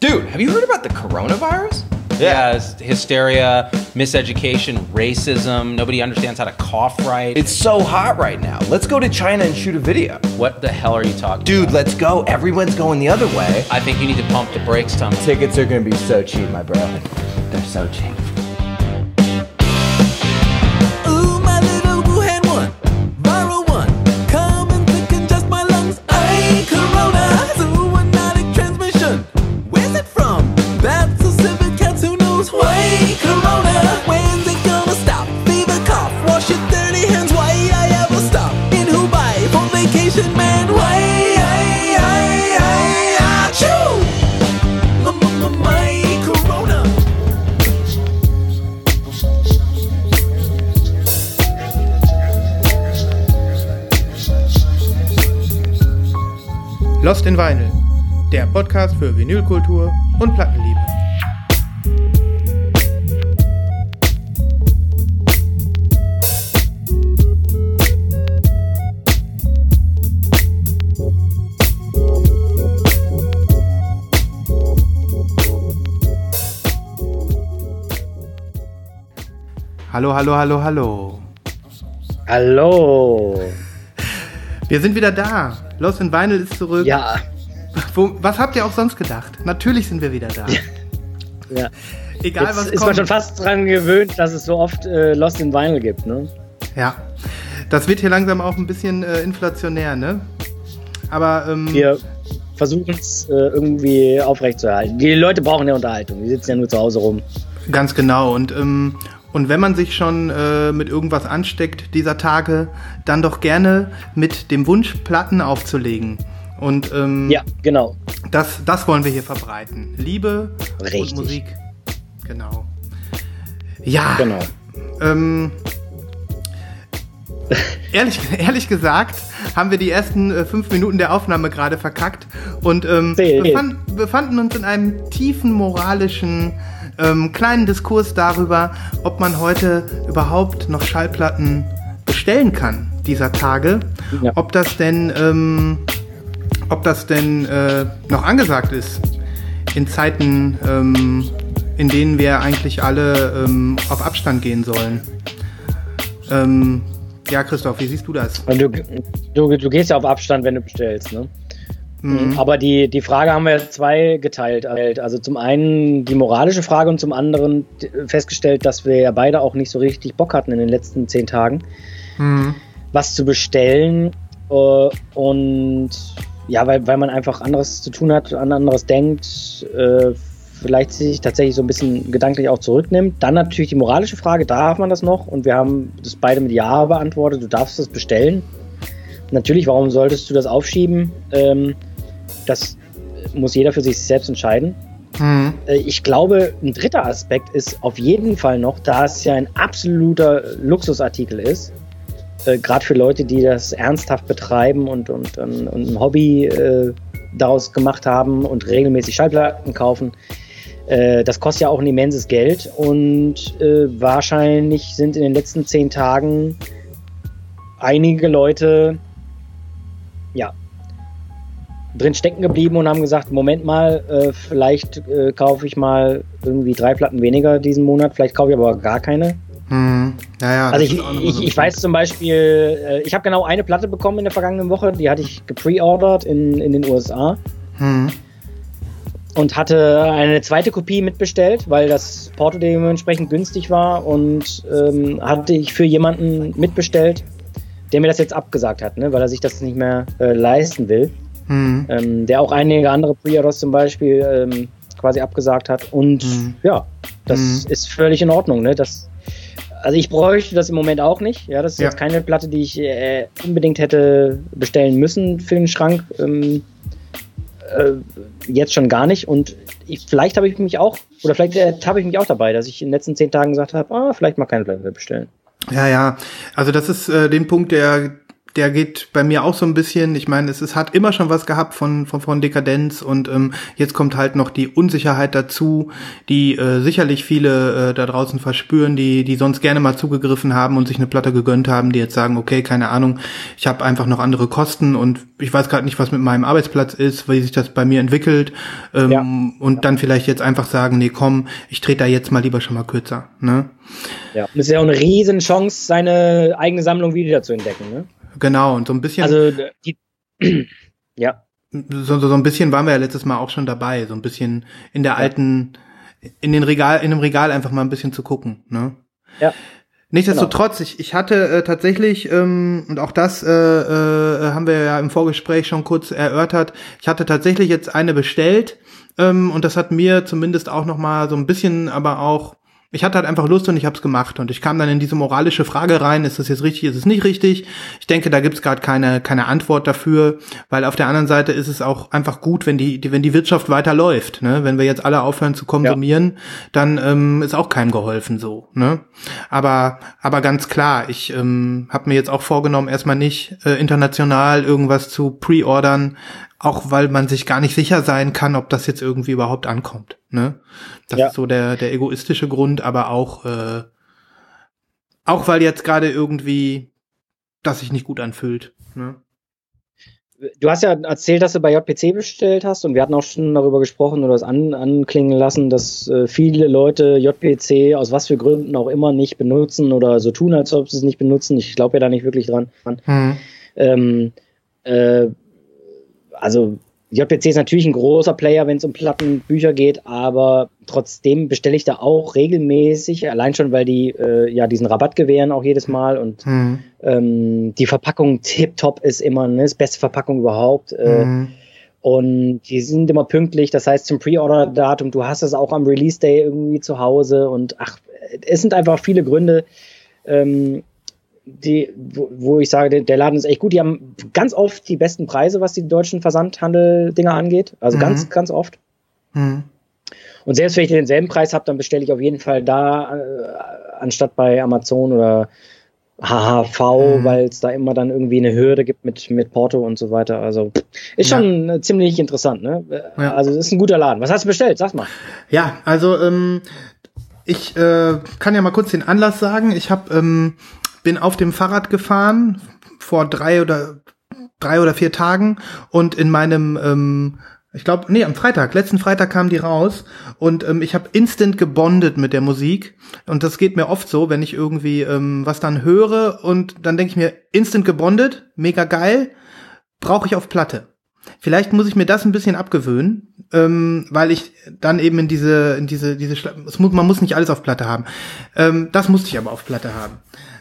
Dude, have you heard about the coronavirus? Yeah, it's hysteria, miseducation, racism. Nobody understands how to cough right. It's so hot right now. Let's go to China and shoot a video. what the hell are you talking Dude, about? let's go. Everyone's going the other way. I think you need to pump the brakes, Tom. Tickets are gonna be so cheap, my bro. They're so cheap. Vinyl, der Podcast für Vinylkultur und Plattenliebe. Hallo, hallo, hallo, hallo. Hallo. Wir sind wieder da. Lost in Vinyl ist zurück. Ja, Wo, was habt ihr auch sonst gedacht? Natürlich sind wir wieder da. ja. Egal Jetzt was ist man kommt. schon fast dran gewöhnt, dass es so oft äh, Lost in Vinyl gibt, ne? Ja. Das wird hier langsam auch ein bisschen äh, inflationär, ne? Aber ähm, Wir versuchen es äh, irgendwie aufrechtzuerhalten. Die Leute brauchen ja Unterhaltung. Die sitzen ja nur zu Hause rum. ganz genau. Und, ähm, und wenn man sich schon äh, mit irgendwas ansteckt dieser Tage, dann doch gerne mit dem Wunsch, Platten aufzulegen. Und ähm, Ja, genau. das, das wollen wir hier verbreiten. Liebe Richtig. und Musik. Genau. Ja. Genau. Ähm, ehrlich, ehrlich gesagt haben wir die ersten äh, fünf Minuten der Aufnahme gerade verkackt und ähm, befand, befanden uns in einem tiefen moralischen ähm, kleinen Diskurs darüber, ob man heute überhaupt noch Schallplatten bestellen kann dieser Tage. Ja. Ob das denn, ähm, ob das denn äh, noch angesagt ist in Zeiten, ähm, in denen wir eigentlich alle ähm, auf Abstand gehen sollen. Ähm, ja, Christoph, wie siehst du das? Du, du, du gehst ja auf Abstand, wenn du bestellst, ne? Mhm. Aber die, die Frage haben wir zwei geteilt. Also zum einen die moralische Frage und zum anderen festgestellt, dass wir ja beide auch nicht so richtig Bock hatten in den letzten zehn Tagen. Mhm. was zu bestellen äh, und ja, weil, weil man einfach anderes zu tun hat, an anderes denkt, äh, vielleicht sich tatsächlich so ein bisschen gedanklich auch zurücknimmt. Dann natürlich die moralische Frage, darf man das noch? Und wir haben das beide mit Ja beantwortet, du darfst das bestellen. Natürlich, warum solltest du das aufschieben? Ähm, das muss jeder für sich selbst entscheiden. Mhm. Ich glaube, ein dritter Aspekt ist auf jeden Fall noch, da es ja ein absoluter Luxusartikel ist, äh, gerade für Leute, die das ernsthaft betreiben und, und, und, und ein Hobby äh, daraus gemacht haben und regelmäßig Schallplatten kaufen. Äh, das kostet ja auch ein immenses Geld und äh, wahrscheinlich sind in den letzten zehn Tagen einige Leute ja drin stecken geblieben und haben gesagt, Moment mal, äh, vielleicht äh, kaufe ich mal irgendwie drei Platten weniger diesen Monat, vielleicht kaufe ich aber gar keine. Mhm. Ja, ja, Also ich, ich, ich weiß zum Beispiel, äh, ich habe genau eine Platte bekommen in der vergangenen Woche, die hatte ich gepreordert in, in den USA Mhm. und hatte eine zweite Kopie mitbestellt, weil das Porto dementsprechend günstig war und ähm, hatte ich für jemanden mitbestellt, der mir das jetzt abgesagt hat, ne, weil er sich das nicht mehr äh, leisten will. Mhm. ähm, der auch einige andere Pre-Orders zum Beispiel ähm, quasi abgesagt hat. Und Mhm. ja, das Mhm. ist völlig in Ordnung. Ne? Das, also ich bräuchte das im Moment auch nicht. Ja, das ist Ja. jetzt keine Platte, die ich äh, unbedingt hätte bestellen müssen für den Schrank. Ähm, äh, jetzt schon gar nicht. Und ich, vielleicht habe ich mich auch, oder vielleicht äh, habe ich mich auch dabei, dass ich in den letzten zehn Tagen gesagt habe, ah, vielleicht mal keine Platte bestellen. Ja, ja. Also das ist äh, den Punkt, der der geht bei mir auch so ein bisschen. Ich meine, es, es hat immer schon was gehabt von, von, von Dekadenz und ähm, jetzt kommt halt noch die Unsicherheit dazu, die äh, sicherlich viele äh, da draußen verspüren, die, die sonst gerne mal zugegriffen haben und sich eine Platte gegönnt haben, die jetzt sagen, okay, keine Ahnung, ich habe einfach noch andere Kosten und ich weiß gerade nicht, was mit meinem Arbeitsplatz ist, wie sich das bei mir entwickelt ähm, Ja. und dann vielleicht jetzt einfach sagen, nee, komm, ich trete da jetzt mal lieber schon mal kürzer. Ne? Ja. Und es ist ja auch eine riesen Chance, seine eigene Sammlung wieder zu entdecken. Ne? Genau, und so ein bisschen. Also die, ja, so, so, so ein bisschen waren wir ja letztes Mal auch schon dabei, so ein bisschen in der alten, in den Regal, in dem Regal einfach mal ein bisschen zu gucken. Ne? ja. Nichtsdestotrotz, ich, ich hatte äh, tatsächlich, ähm, und auch das äh, äh, haben wir ja im Vorgespräch schon kurz erörtert, ich hatte tatsächlich jetzt eine bestellt ähm, und das hat mir zumindest auch noch mal so ein bisschen, aber auch ich hatte halt einfach Lust und ich habe es gemacht und ich kam dann in diese moralische Frage rein, ist das jetzt richtig, ist es nicht richtig? Ich denke, da gibt's gerade keine keine Antwort dafür, weil auf der anderen Seite ist es auch einfach gut, wenn die, die wenn die Wirtschaft weiterläuft, ne? Wenn wir jetzt alle aufhören zu konsumieren, dann ähm, ist auch keinem geholfen so, ne? Aber aber ganz klar, ich ähm, habe mir jetzt auch vorgenommen, erstmal nicht äh, international irgendwas zu pre-ordern, auch weil man sich gar nicht sicher sein kann, ob das jetzt irgendwie überhaupt ankommt. Ne? Das Ja. ist so der, der egoistische Grund, aber auch, äh, auch weil jetzt gerade irgendwie das sich nicht gut anfühlt. Ne? Du hast ja erzählt, dass du bei JPC bestellt hast und wir hatten auch schon darüber gesprochen oder es an, anklingen lassen, dass äh, viele Leute JPC aus was für Gründen auch immer nicht benutzen oder so tun, als ob sie es nicht benutzen. Ich glaube ja da nicht wirklich dran. Hm. Ähm, äh, also JPC ist natürlich ein großer Player, wenn es um Plattenbücher geht, aber trotzdem bestelle ich da auch regelmäßig, allein schon, weil die äh, ja diesen Rabatt gewähren auch jedes Mal und Hm. ähm, die Verpackung tipptopp ist immer ne, das beste Verpackung überhaupt. Äh, Hm. und die sind immer pünktlich, das heißt zum Pre-Order-Datum, du hast es auch am Release-Day irgendwie zu Hause und ach, es sind einfach viele Gründe, ähm, die, wo, wo ich sage, der, Laden ist echt gut. Die haben ganz oft die besten Preise, was die deutschen Versandhandel-Dinger angeht. Also Mhm. ganz, ganz oft. Hm. Und selbst wenn ich denselben Preis habe, dann bestelle ich auf jeden Fall da, äh, anstatt bei Amazon oder HHV, Mhm. weil es da immer dann irgendwie eine Hürde gibt mit, mit Porto und so weiter. Also ist schon äh, ziemlich interessant, ne? Äh, Ja. Also es ist ein guter Laden. Was hast du bestellt? Sag mal. Ja, also ähm, ich äh, kann ja mal kurz den Anlass sagen. Ich hab, ähm, bin auf dem Fahrrad gefahren vor drei oder drei oder vier Tagen und in meinem ähm, ich glaube, nee, am Freitag, letzten Freitag kam die raus und ähm, ich habe instant gebondet mit der Musik und das geht mir oft so, wenn ich irgendwie ähm, was dann höre und dann denke ich mir, instant gebondet, mega geil, brauche ich auf Platte. Vielleicht muss ich mir das ein bisschen abgewöhnen, ähm, weil ich dann eben in diese, in diese, diese, es muss, man muss nicht alles auf Platte haben. Ähm, das musste ich aber auf Platte haben.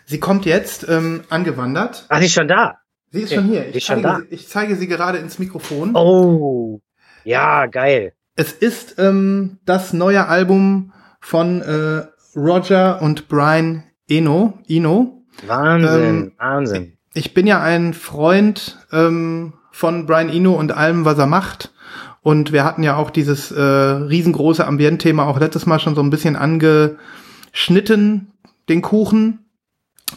Sie kommt jetzt ähm, angewandert. Ach, die ist schon da. Sie ist Okay, schon hier. Ich ist schon zeige, da. sie, ich zeige sie gerade ins Mikrofon. Oh. Ja, geil. Es ist ähm, das neue Album von äh, Roger und Brian Eno. Eno. Wahnsinn, Ähm, Wahnsinn. Ich bin ja ein Freund ähm, von Brian Eno und allem, was er macht. Und wir hatten ja auch dieses äh, riesengroße Ambientthema auch letztes Mal schon so ein bisschen angeschnitten, den Kuchen.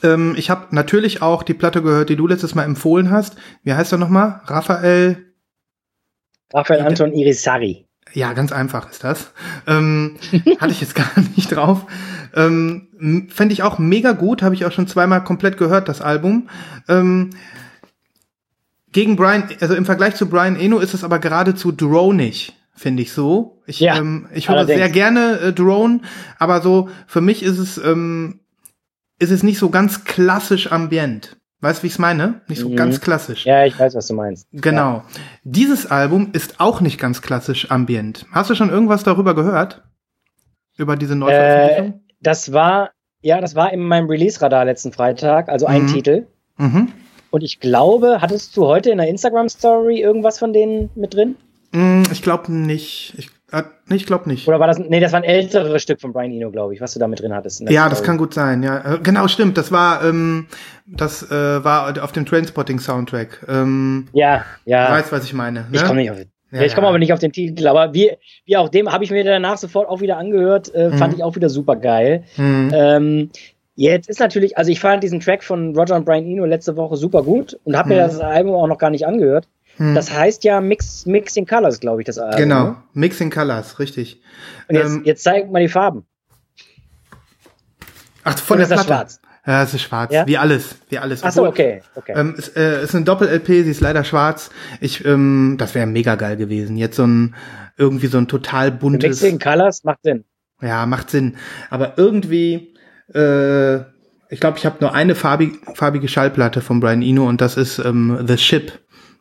Ähm, ich habe natürlich auch die Platte gehört, die du letztes Mal empfohlen hast. Wie heißt er nochmal? Raphael Raphael Anton Irisari. Ja, ganz einfach ist das. Ähm, hatte ich jetzt gar nicht drauf. Ähm, Fände ich auch mega gut, habe ich auch schon zweimal komplett gehört, das Album. Ähm, gegen Brian, also im Vergleich zu Brian Eno ist es aber geradezu dronig, finde ich so. Ich, Ja, ähm, ich höre sehr gerne äh, Drone, aber so für mich ist es ähm, ist es nicht so ganz klassisch ambient. Weißt du, wie ich es meine? Nicht so Mhm. ganz klassisch. Ja, ich weiß, was du meinst. Genau. Dieses Album ist auch nicht ganz klassisch ambient. Hast du schon irgendwas darüber gehört? Über diese Neuveröffentlichung? Das war, ja, das war in meinem Release-Radar letzten Freitag, also ein Mhm. Titel. Mhm. Und ich glaube, hattest du heute in der Instagram-Story irgendwas von denen mit drin? Mm, Ich glaube nicht. Ich, äh, ich glaube nicht. Oder war das, nee, das war ein älteres Stück von Brian Eno, glaube ich, was du da mit drin hattest. Ja, das kann gut sein. Ja, Äh, genau, stimmt. Das war, ähm, das äh, war auf dem Trainspotting-Soundtrack. Ähm, Ja, ja. Weißt, was ich meine? Ne? Ich komme nicht auf Ja, ich komme aber nicht auf den Titel, aber wie, wie auch dem habe ich mir danach sofort auch wieder angehört, äh, fand Mhm. ich auch wieder super geil. Mhm. Ähm, Jetzt ist natürlich, also ich fand diesen Track von Roger und Brian Eno letzte Woche super gut und habe mir Mhm. das Album auch noch gar nicht angehört. Hm. Das heißt ja Mix, Mixing Colors, glaube ich, das Album. genau, ne? Mixing Colors, richtig. Und jetzt, Ähm, jetzt zeig mal die Farben. Ach, von Oder der ist das Platte. schwarz? Ja, es ist schwarz, Ja? wie alles, wie alles. Ach so, okay, okay. Ähm, es äh, ist eine Doppel-LP, sie ist leider schwarz. Ich, ähm, das wäre mega geil gewesen. Jetzt so ein, irgendwie so ein total buntes. Mixing Colors macht Sinn. Ja, macht Sinn. Aber irgendwie, äh, ich glaube, ich habe nur eine farbig, farbige Schallplatte von Brian Eno und das ist ähm, The Ship,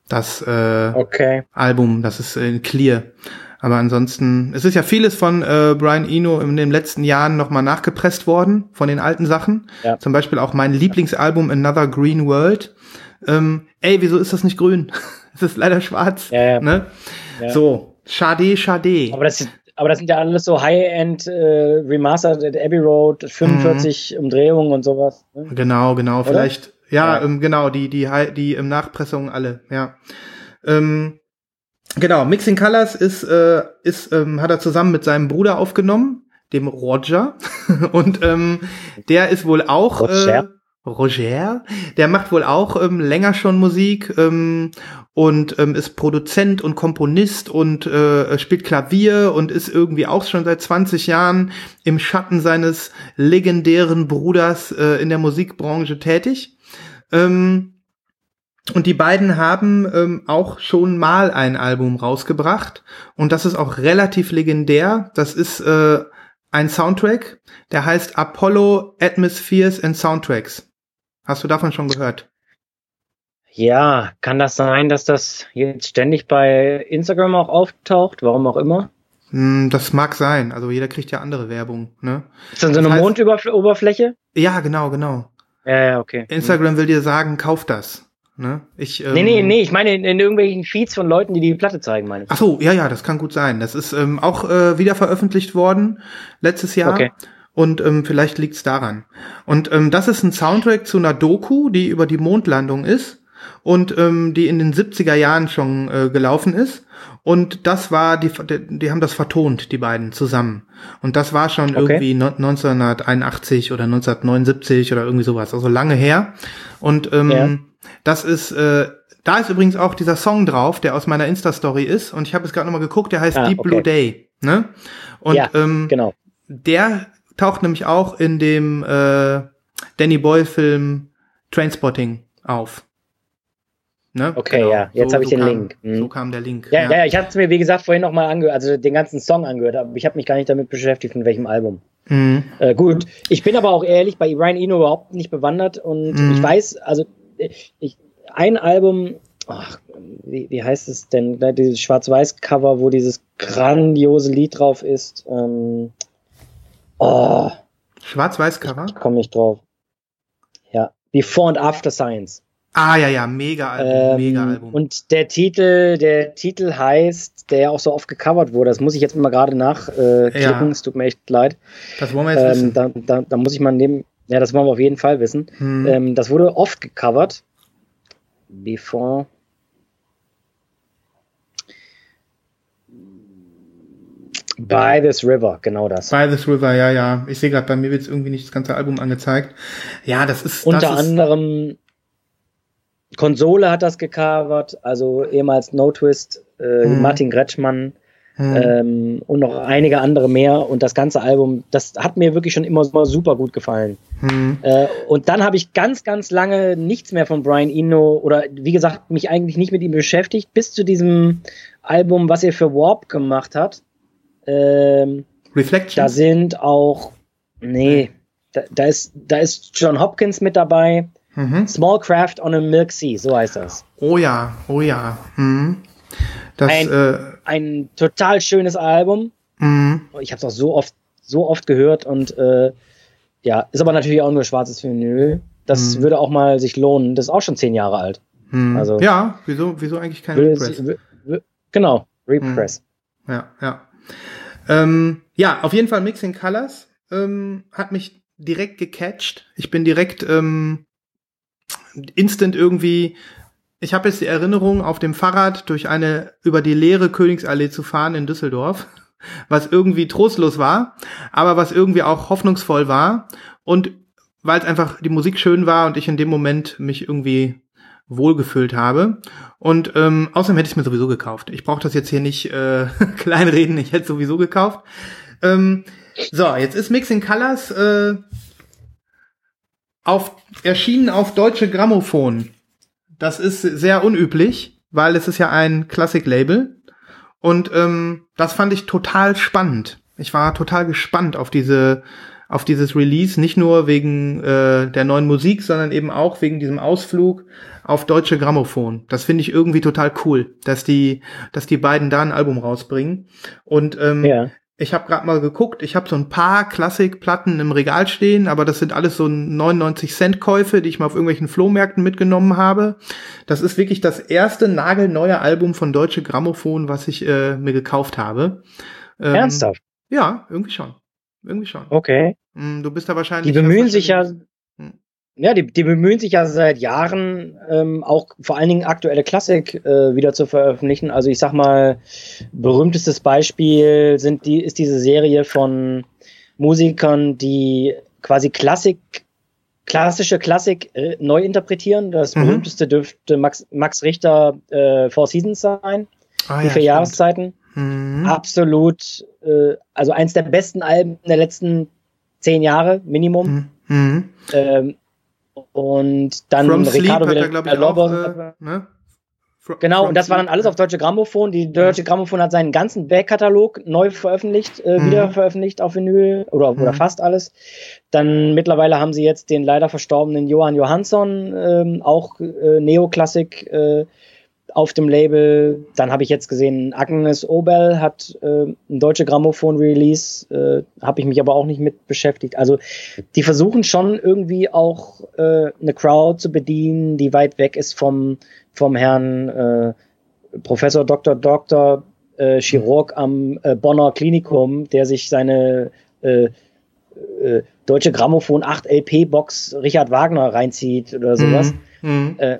das äh, Okay. Album, das ist äh, clear. Aber ansonsten, es ist ja vieles von äh, Brian Eno in den letzten Jahren nochmal nachgepresst worden, von den alten Sachen. Ja. Zum Beispiel auch mein Lieblingsalbum Another Green World. Ähm, ey, wieso ist das nicht grün? es ist leider schwarz. Ja, ja. Ne? Ja. So, schade, schade. Aber das, aber das sind ja alles so High-End äh, Remastered Abbey Road, 45 Mhm. Umdrehungen und sowas. ne? Genau, genau, vielleicht, ja, Ja. Ähm, genau, die, die, die ähm, Nachpressungen alle, ja. Ähm, genau, Mixing Colors ist, äh, ist, ähm, hat er zusammen mit seinem Bruder aufgenommen, dem Roger. Und ähm, der ist wohl auch Roger. Äh, Roger, der macht wohl auch ähm, länger schon Musik ähm, und ähm, ist Produzent und Komponist und äh, spielt Klavier und ist irgendwie auch schon seit 20 Jahren im Schatten seines legendären Bruders äh, in der Musikbranche tätig. Ähm, und die beiden haben ähm, auch schon mal ein Album rausgebracht und das ist auch relativ legendär. Das ist äh, ein Soundtrack, der heißt Apollo Atmospheres and Soundtracks. Hast du davon schon gehört? Ja, kann das sein, dass das jetzt ständig bei Instagram auch auftaucht? Warum auch immer? Hm, das mag sein. Also jeder kriegt ja andere Werbung. Ne? Ist dann so Das eine heißt- Mondoberfläche? Ja, genau, genau. Ja, ja, okay. Instagram will dir sagen, kauf das. Ne? Ich, ähm, Nee, nee, nee, ich meine in, in irgendwelchen Feeds von Leuten, die die Platte zeigen, meine ich. Ach so, ja, ja, das kann gut sein. Das ist ähm, auch äh, wieder veröffentlicht worden letztes Jahr. Okay. Und ähm, vielleicht liegt's daran. Und ähm, das ist ein Soundtrack zu einer Doku, die über die Mondlandung ist und ähm, die in den 70er Jahren schon äh, gelaufen ist. Und das war, die, die, haben das vertont, die beiden zusammen. Und das war schon Okay. irgendwie no- 1981 oder 1979 oder irgendwie sowas, also lange her. Und ähm, Ja. das ist, äh, da ist übrigens auch dieser Song drauf, der aus meiner Insta-Story ist. Und ich habe es gerade nochmal geguckt, der heißt Ah, Deep okay. Blue Day. Ne? Und ja, ähm, genau. der taucht nämlich auch in dem äh, Danny Boyle-Film Trainspotting auf. Ne? Okay, ja, jetzt hab ich den kam, Link. Mhm. So kam der Link. Ja, ja, ja ich hatte es mir, wie gesagt, vorhin nochmal angehört, also den ganzen Song angehört, aber ich habe mich gar nicht damit beschäftigt, in welchem Album. Mhm. Äh, gut, ich bin aber auch ehrlich bei Ryan Eno überhaupt nicht bewandert und Mhm. ich weiß, also ich, ein Album, ach, wie, wie heißt es denn, dieses Schwarz-Weiß-Cover, wo dieses grandiose Lied drauf ist. Ähm, oh, Schwarz-Weiß-Cover? ich komme nicht drauf. Ja, Before and After Science. Ah, ja, ja, mega Album, Ähm, mega Album. Und der Titel, der Titel heißt, der ja auch so oft gecovert wurde, das muss ich jetzt mal gerade nachklicken, äh, Ja. es tut mir echt leid. das wollen wir jetzt Ähm, wissen. da, da, da muss ich mal neben, ja, das wollen wir auf jeden Fall wissen. Hm. Ähm, das wurde oft gecovert. Before. By this River, genau das. By this River, ja, ja. Ich sehe gerade, bei mir wird irgendwie nicht das ganze Album angezeigt. Ja, das ist. Unter das ist, anderem Konsole hat das gecovert, also ehemals No Twist, äh, Mhm. Martin Gretschmann hm. ähm, und noch einige andere mehr. Und das ganze Album, das hat mir wirklich schon immer, immer super gut gefallen. Hm. Äh, und dann habe ich ganz, ganz lange nichts mehr von Brian Eno oder wie gesagt, mich eigentlich nicht mit ihm beschäftigt, bis zu diesem Album, was er für Warp gemacht hat. Ähm, Reflections? da sind auch, nee, da, da, ist, da ist John Hopkins mit dabei. Mhm. Small Craft on a Milk Sea, so heißt das. Oh ja, oh ja. Hm. Das, Ein- äh, Ein total schönes Album. hm. Ich habe es auch so oft, so oft gehört und äh, ja, ist aber natürlich auch nur schwarzes Vinyl. Das Mhm. würde auch mal sich lohnen. Das ist auch schon zehn Jahre alt. Hm. Also- ja, wieso, wieso eigentlich kein Repress? genau, Repress. Ja, ja. Ähm, ja, auf jeden Fall Mixing Colors ähm, hat mich direkt gecatcht. Ich bin direkt ähm, instant irgendwie. Ich habe jetzt die Erinnerung, auf dem Fahrrad durch eine über die leere Königsallee zu fahren in Düsseldorf, was irgendwie trostlos war, aber was irgendwie auch hoffnungsvoll war und weil es einfach die Musik schön war und ich in dem Moment mich irgendwie wohlgefühlt habe. Und ähm, außerdem hätte ich mir sowieso gekauft. Ich brauche das jetzt hier nicht äh, kleinreden, ich hätte sowieso gekauft. Ähm, so, jetzt ist Mixing Colors äh, auf, erschienen auf deutsche Grammophon. Das ist sehr unüblich, weil es ist ja ein Classic-Label. Und ähm, das fand ich total spannend. Ich war total gespannt auf diese auf dieses Release, nicht nur wegen äh, der neuen Musik, sondern eben auch wegen diesem Ausflug auf deutsche Grammophon. Das finde ich irgendwie total cool, dass die, dass die beiden da ein Album rausbringen. Und ähm, Ja. Ich habe gerade mal geguckt, ich habe so ein paar Klassikplatten im Regal stehen, aber das sind alles so 99 Cent Käufe, die ich mal auf irgendwelchen Flohmärkten mitgenommen habe. Das ist wirklich das erste nagelneue Album von Deutsche Grammophon, was ich äh, mir gekauft habe. Ähm, Ernsthaft? Ja, irgendwie schon. Irgendwie schon. Okay. Mm, Du bist da wahrscheinlich. Die bemühen sich ja, Hm. Ja, die, die bemühen sich ja seit Jahren ähm, auch vor allen Dingen aktuelle Klassik äh, wieder zu veröffentlichen. Also ich sag mal, berühmtestes Beispiel sind die, ist diese Serie von Musikern, die quasi Klassik, klassische Klassik äh, neu interpretieren. Das Mhm. berühmteste dürfte Max, Max Richter äh, Four Seasons sein, Ah, die ja, vier stimmt. Jahreszeiten. Mhm. Absolut, äh, also eins der besten Alben der letzten zehn Jahre, Minimum. Mhm. Mhm. Ähm, und dann From Sleep Ricardo hat er, glaube ich, auch. Äh, ne? Genau, und das war dann alles auf Deutsche Grammophon. Die Deutsche Grammophon hat seinen ganzen Backkatalog neu veröffentlicht, äh, Mhm. wieder veröffentlicht auf Vinyl oder, oder Mhm. fast alles. Dann mittlerweile haben sie jetzt den leider verstorbenen Johann Johansson, ähm, auch äh, Neoklassik äh, auf dem Label. Dann habe ich jetzt gesehen, Agnes Obel hat äh, ein Deutsche Grammophon-Release, äh, habe ich mich aber auch nicht mit beschäftigt. Also die versuchen schon irgendwie auch äh, eine Crowd zu bedienen, die weit weg ist vom, vom Herrn äh, Professor Dr. Dr. Äh, Chirurg am äh, Bonner Klinikum, der sich seine äh, äh, deutsche Grammophon 8 LP-Box Richard Wagner reinzieht oder sowas. Mhm. Mhm. Äh,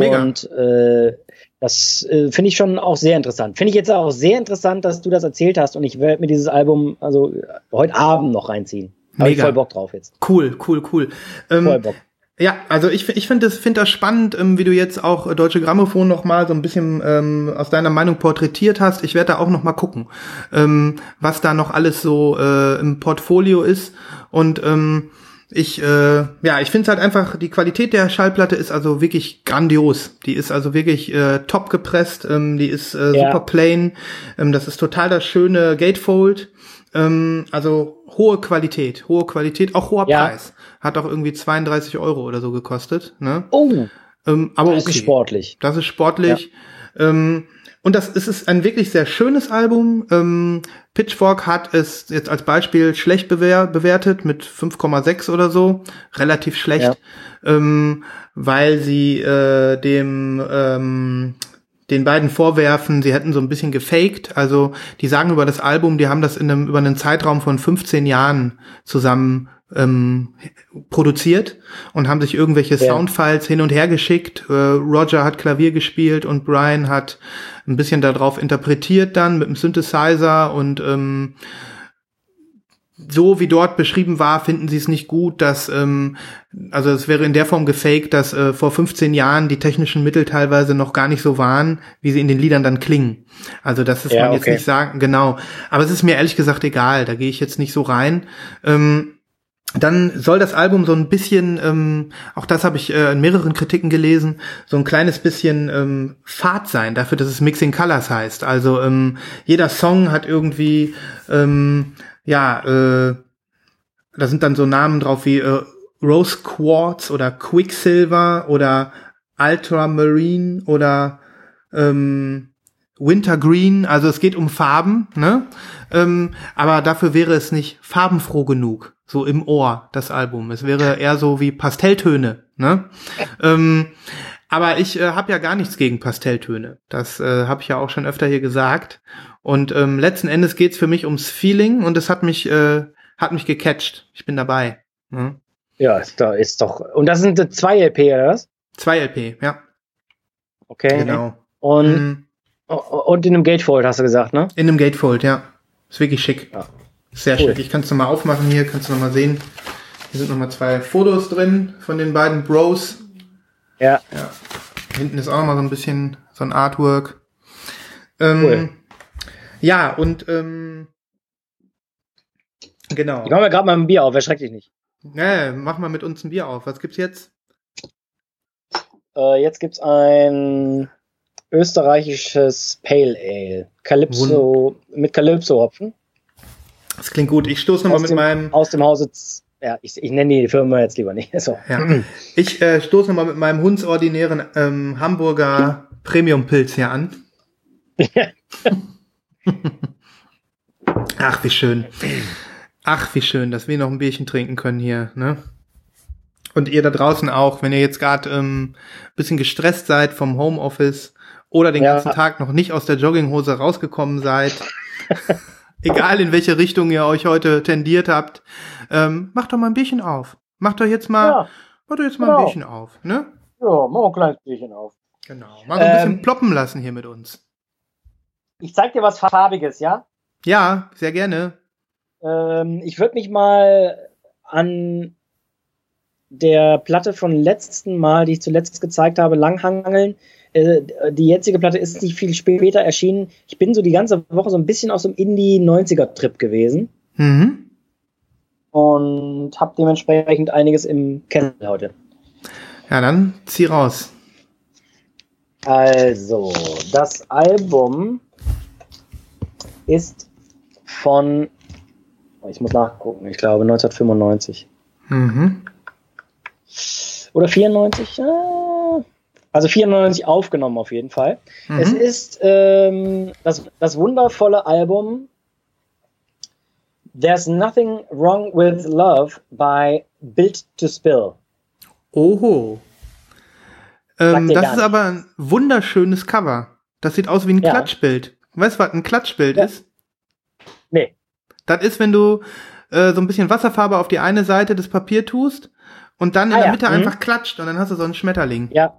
Mega. und äh, das äh, finde ich schon auch sehr interessant. Finde ich jetzt auch sehr interessant, dass du das erzählt hast und ich werde mir dieses Album also heute Abend noch reinziehen. Habe ich voll Bock drauf jetzt. Cool, cool, cool. Ähm, Voll Bock. Ja, also ich, ich finde das, find das spannend, ähm, wie du jetzt auch Deutsche Grammophon noch mal so ein bisschen ähm, aus deiner Meinung porträtiert hast. Ich werde da auch noch mal gucken, ähm, was da noch alles so äh, im Portfolio ist. Und ähm, ich, äh, ja, ich finde es halt einfach, die Qualität der Schallplatte ist also wirklich grandios. Die ist also wirklich äh, top gepresst, ähm, die ist äh, Ja. super plain. Ähm, das ist total das schöne Gatefold. Ähm, also hohe Qualität, hohe Qualität, auch hoher Ja. Preis. Hat auch irgendwie 32 Euro oder so gekostet. Ne? Oh, Ähm, aber das okay. ist sportlich. Das ist sportlich. Ähm, und das es ist ein wirklich sehr schönes Album. Ähm, Pitchfork hat es jetzt als Beispiel schlecht bewer bewertet mit 5,6 oder so. Relativ schlecht. Ähm, weil sie äh, dem ähm, den beiden vorwerfen, sie hätten so ein bisschen gefaked. Also die sagen über das Album, die haben das in einem, über einen Zeitraum von 15 Jahren zusammen ähm, produziert und haben sich irgendwelche Ja. Soundfiles hin und her geschickt. Äh, Roger hat Klavier gespielt und Brian hat ein bisschen darauf interpretiert dann mit dem Synthesizer und ähm, so wie dort beschrieben war, finden sie es nicht gut, dass, ähm, also es wäre in der Form gefaked, dass äh, vor 15 Jahren die technischen Mittel teilweise noch gar nicht so waren, wie sie in den Liedern dann klingen. Also das ist Ja, man jetzt okay. nicht sagen, genau. Aber es ist mir ehrlich gesagt egal, da gehe ich jetzt nicht so rein. Ähm, dann soll das Album so ein bisschen, ähm, auch das habe ich äh, in mehreren Kritiken gelesen, so ein kleines bisschen ähm, Fahrt sein, dafür, dass es Mixing Colors heißt. Also ähm, jeder Song hat irgendwie, ähm, ja, äh, da sind dann so Namen drauf wie äh, Rose Quartz oder Quicksilver oder Ultramarine oder ähm, Wintergreen, also es geht um Farben, ne? Ähm, aber dafür wäre es nicht farbenfroh genug, so im Ohr, das Album. Es wäre eher so wie Pastelltöne, ne? ähm, aber ich äh, habe ja gar nichts gegen Pastelltöne. Das äh, habe ich ja auch schon öfter hier gesagt. Und ähm, letzten Endes geht's für mich ums Feeling und es hat mich, äh, hat mich gecatcht. Ich bin dabei. Ne? Ja, da ist doch. Und das sind zwei LP, oder was? Zwei LP, ja, Okay. genau. Und, Mhm. und in einem Gatefold hast du gesagt, ne? In einem Gatefold, ja. Ist wirklich schick. Ja. Sehr Cool. schick. Ich kann es nochmal aufmachen hier, kannst du nochmal sehen. Hier sind nochmal zwei Fotos drin von den beiden Bros. Ja, Ja. Hinten ist auch nochmal so ein bisschen so ein Artwork. Ähm, Cool. Ja, und ähm, genau. ich mache mir gerade mal ein Bier auf, erschreck dich nicht. Ja, mach mal mit uns ein Bier auf. Was gibt's jetzt? Äh, jetzt gibt's ein österreichisches Pale Ale. Calypso, mit Calypso-Hopfen. Das klingt gut. Ich stoße nochmal mit dem- meinem, Aus dem Hause, ja, ich, ich nenne die Firma jetzt lieber nicht. So. ja, ich äh, stoße nochmal mit meinem hundsordinären ähm, Hamburger Premium-Pilz hier an. Ach, wie schön. Ach, wie schön, dass wir noch ein Bierchen trinken können hier, ne? Und ihr da draußen auch, wenn ihr jetzt gerade ähm, bisschen gestresst seid vom Homeoffice oder den Ja. ganzen Tag noch nicht aus der Jogginghose rausgekommen seid, egal in welche Richtung ihr euch heute tendiert habt, ähm, macht doch mal ein Bierchen auf. Macht doch jetzt mal, Ja, macht doch jetzt mal genau. ein Bierchen auf, ne? ja, mach ein kleines Bierchen auf. Genau. Mal so ein bisschen Ähm, ploppen lassen hier mit uns. Ich zeig dir was Farbiges, ja? Ja, sehr gerne. Ähm, ich würde mich mal an der Platte von letzten Mal, die ich zuletzt gezeigt habe, langhangeln. Äh, die jetzige Platte ist nicht viel später erschienen. Ich bin so die ganze Woche so ein bisschen aus dem Indie-90er-Trip gewesen Mhm. und habe dementsprechend einiges im Kessel heute. Ja, dann zieh raus. Also, das Album ist von, ich muss nachgucken, ich glaube 1995. Mhm. Oder 94? Ja. Also 94 aufgenommen auf jeden Fall. Mhm. Es ist ähm, das, das wundervolle Album There's Nothing Wrong with Love by Built to Spill. Oho. Ähm, das ist aber ein wunderschönes Cover. Das sieht aus wie ein Ja. Klatschbild. Weißt du, was ein Klatschbild Ja. ist? Nee. Das ist, wenn du äh, so ein bisschen Wasserfarbe auf die eine Seite des Papier tust und dann in Ah, der ja. Mitte Mhm. einfach klatscht und dann hast du so einen Schmetterling. Ja,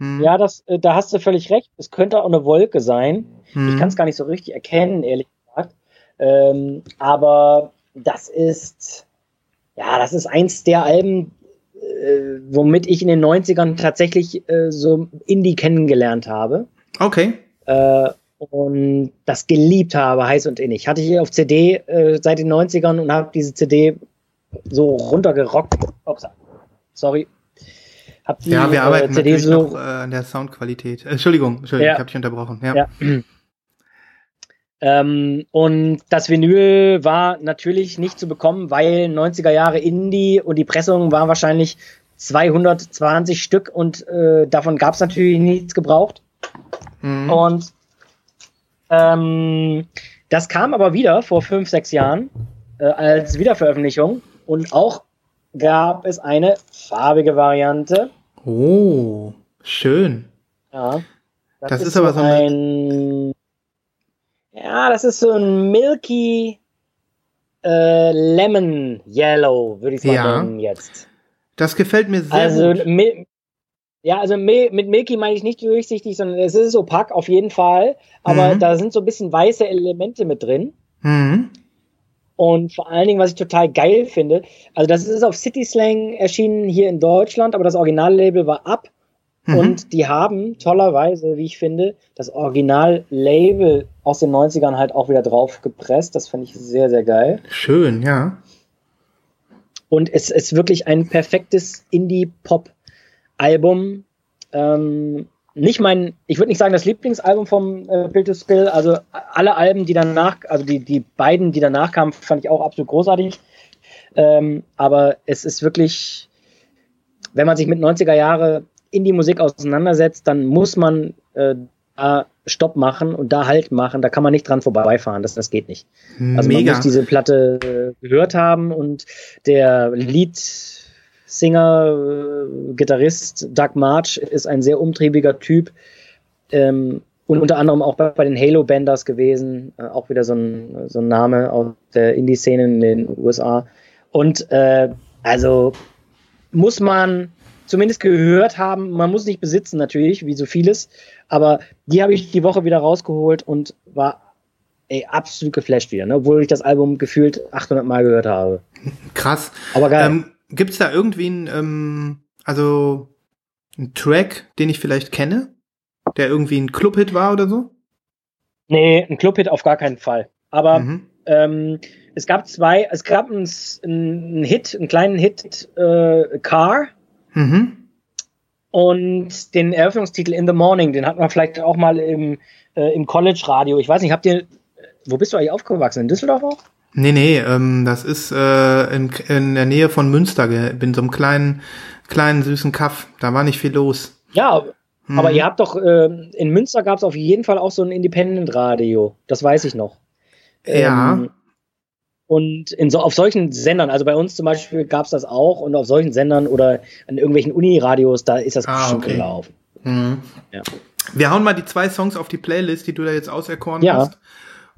Hm. ja das, äh, da hast du völlig recht. Es könnte auch eine Wolke sein. Hm. Ich kann es gar nicht so richtig erkennen, ehrlich gesagt. Ähm, aber das ist, ja, das ist eins der Alben, äh, womit ich in den 90ern tatsächlich äh, so Indie kennengelernt habe. Okay. Äh, und das geliebt habe, heiß und innig. Hatte ich auf CD äh, seit den 90ern und habe diese CD so runtergerockt. Ups, sorry. Hab die Ja, wir arbeiten äh, CD natürlich so noch äh, an der Soundqualität. Äh, Entschuldigung, Entschuldigung, Ja. ich habe dich unterbrochen. Ja. Ja. Ähm, und das Vinyl war natürlich nicht zu bekommen, weil 90er Jahre Indie und die Pressung war wahrscheinlich 220 Stück und äh, davon gab es natürlich nichts gebraucht. Mhm. Und ähm, das kam aber wieder vor fünf, sechs Jahren äh, als Wiederveröffentlichung und auch gab es eine farbige Variante. Oh, schön. Ja. Das ist aber so eine- ein. Ja, das ist so ein Milky äh, Lemon Yellow, würde ich mal Ja. jetzt. Das gefällt mir sehr Also, gut. Mil ja, also Mil mit Milky meine ich nicht durchsichtig, sondern es ist opak auf jeden Fall. Aber Mhm. da sind so ein bisschen weiße Elemente mit drin. Mhm. Und vor allen Dingen, was ich total geil finde, also das ist auf City Slang erschienen hier in Deutschland, aber das Originallabel war ab. Mhm. Und die haben tollerweise, wie ich finde, das Originallabel aus den 90ern halt auch wieder drauf gepresst. Das fand ich sehr, sehr geil. Schön, ja. Und es ist wirklich ein perfektes Indie-Pop-Album. Ähm, nicht mein, ich würde nicht sagen das Lieblingsalbum vom äh, Build to Spill. Also alle Alben, die danach, also die, die beiden, die danach kamen, fand ich auch absolut großartig. Ähm, aber es ist wirklich, wenn man sich mit 90er Jahre Indie-Musik auseinandersetzt, dann muss man äh, da Stopp machen und da Halt machen. Da kann man nicht dran vorbeifahren. Das, das geht nicht. Also man Mega. muss diese Platte gehört haben und der Leadsinger, äh, Gitarrist Doug March ist ein sehr umtriebiger Typ ähm, und unter anderem auch bei, bei den Halo Banders gewesen, äh, auch wieder so ein, so ein Name aus der Indie-Szene in den USA. Und äh, also muss man zumindest gehört haben, man muss nicht besitzen natürlich, wie so vieles, aber die habe ich die Woche wieder rausgeholt und war ey, absolut geflasht wieder, ne? obwohl ich das Album gefühlt 800 Mal gehört habe. Krass. Aber geil. Ähm, gibt's da irgendwie einen, ähm, also einen Track, den ich vielleicht kenne, der irgendwie ein Clubhit war oder so? Nee, ein Clubhit auf gar keinen Fall. Aber Mhm. ähm, es gab zwei, es gab einen, einen Hit, einen kleinen Hit, äh, Car Mhm. und den Eröffnungstitel In the Morning, den hatten wir vielleicht auch mal im, äh, im College-Radio. Ich weiß nicht, habt ihr, wo bist du eigentlich aufgewachsen? In Düsseldorf auch? Nee, nee, ähm, das ist äh, in, in der Nähe von Münster, in so einem kleinen, kleinen süßen Kaff. Da war nicht viel los. Ja, Mhm. aber ihr habt doch, äh, in Münster gab es auf jeden Fall auch so ein Independent-Radio. Das weiß ich noch. Ja. Ähm, und in so, auf solchen Sendern, also bei uns zum Beispiel gab es das auch und auf solchen Sendern oder an irgendwelchen Uniradios, da ist das Ah, bestimmt okay. gelaufen. Mhm. Ja. Wir hauen mal die zwei Songs auf die Playlist, die du da jetzt auserkoren Ja. hast.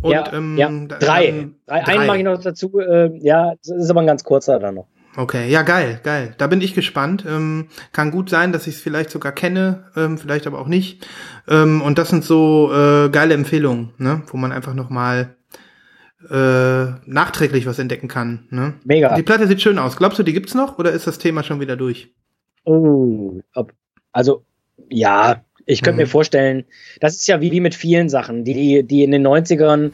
Und, ja, ähm, ja. drei. drei. Einen mache ich noch dazu. Äh, ja, das ist aber ein ganz kurzer dann noch. Okay, ja, geil, geil. Da bin ich gespannt. Ähm, kann gut sein, dass ich es vielleicht sogar kenne, ähm, vielleicht aber auch nicht. Ähm, und das sind so äh, geile Empfehlungen, ne? wo man einfach noch mal äh, nachträglich was entdecken kann. Ne? Mega. Die Platte sieht schön aus. Glaubst du, die gibt's noch oder ist das Thema schon wieder durch? Oh, also ja, ich könnte Mhm. mir vorstellen, das ist ja wie, wie mit vielen Sachen, die, die in den 90ern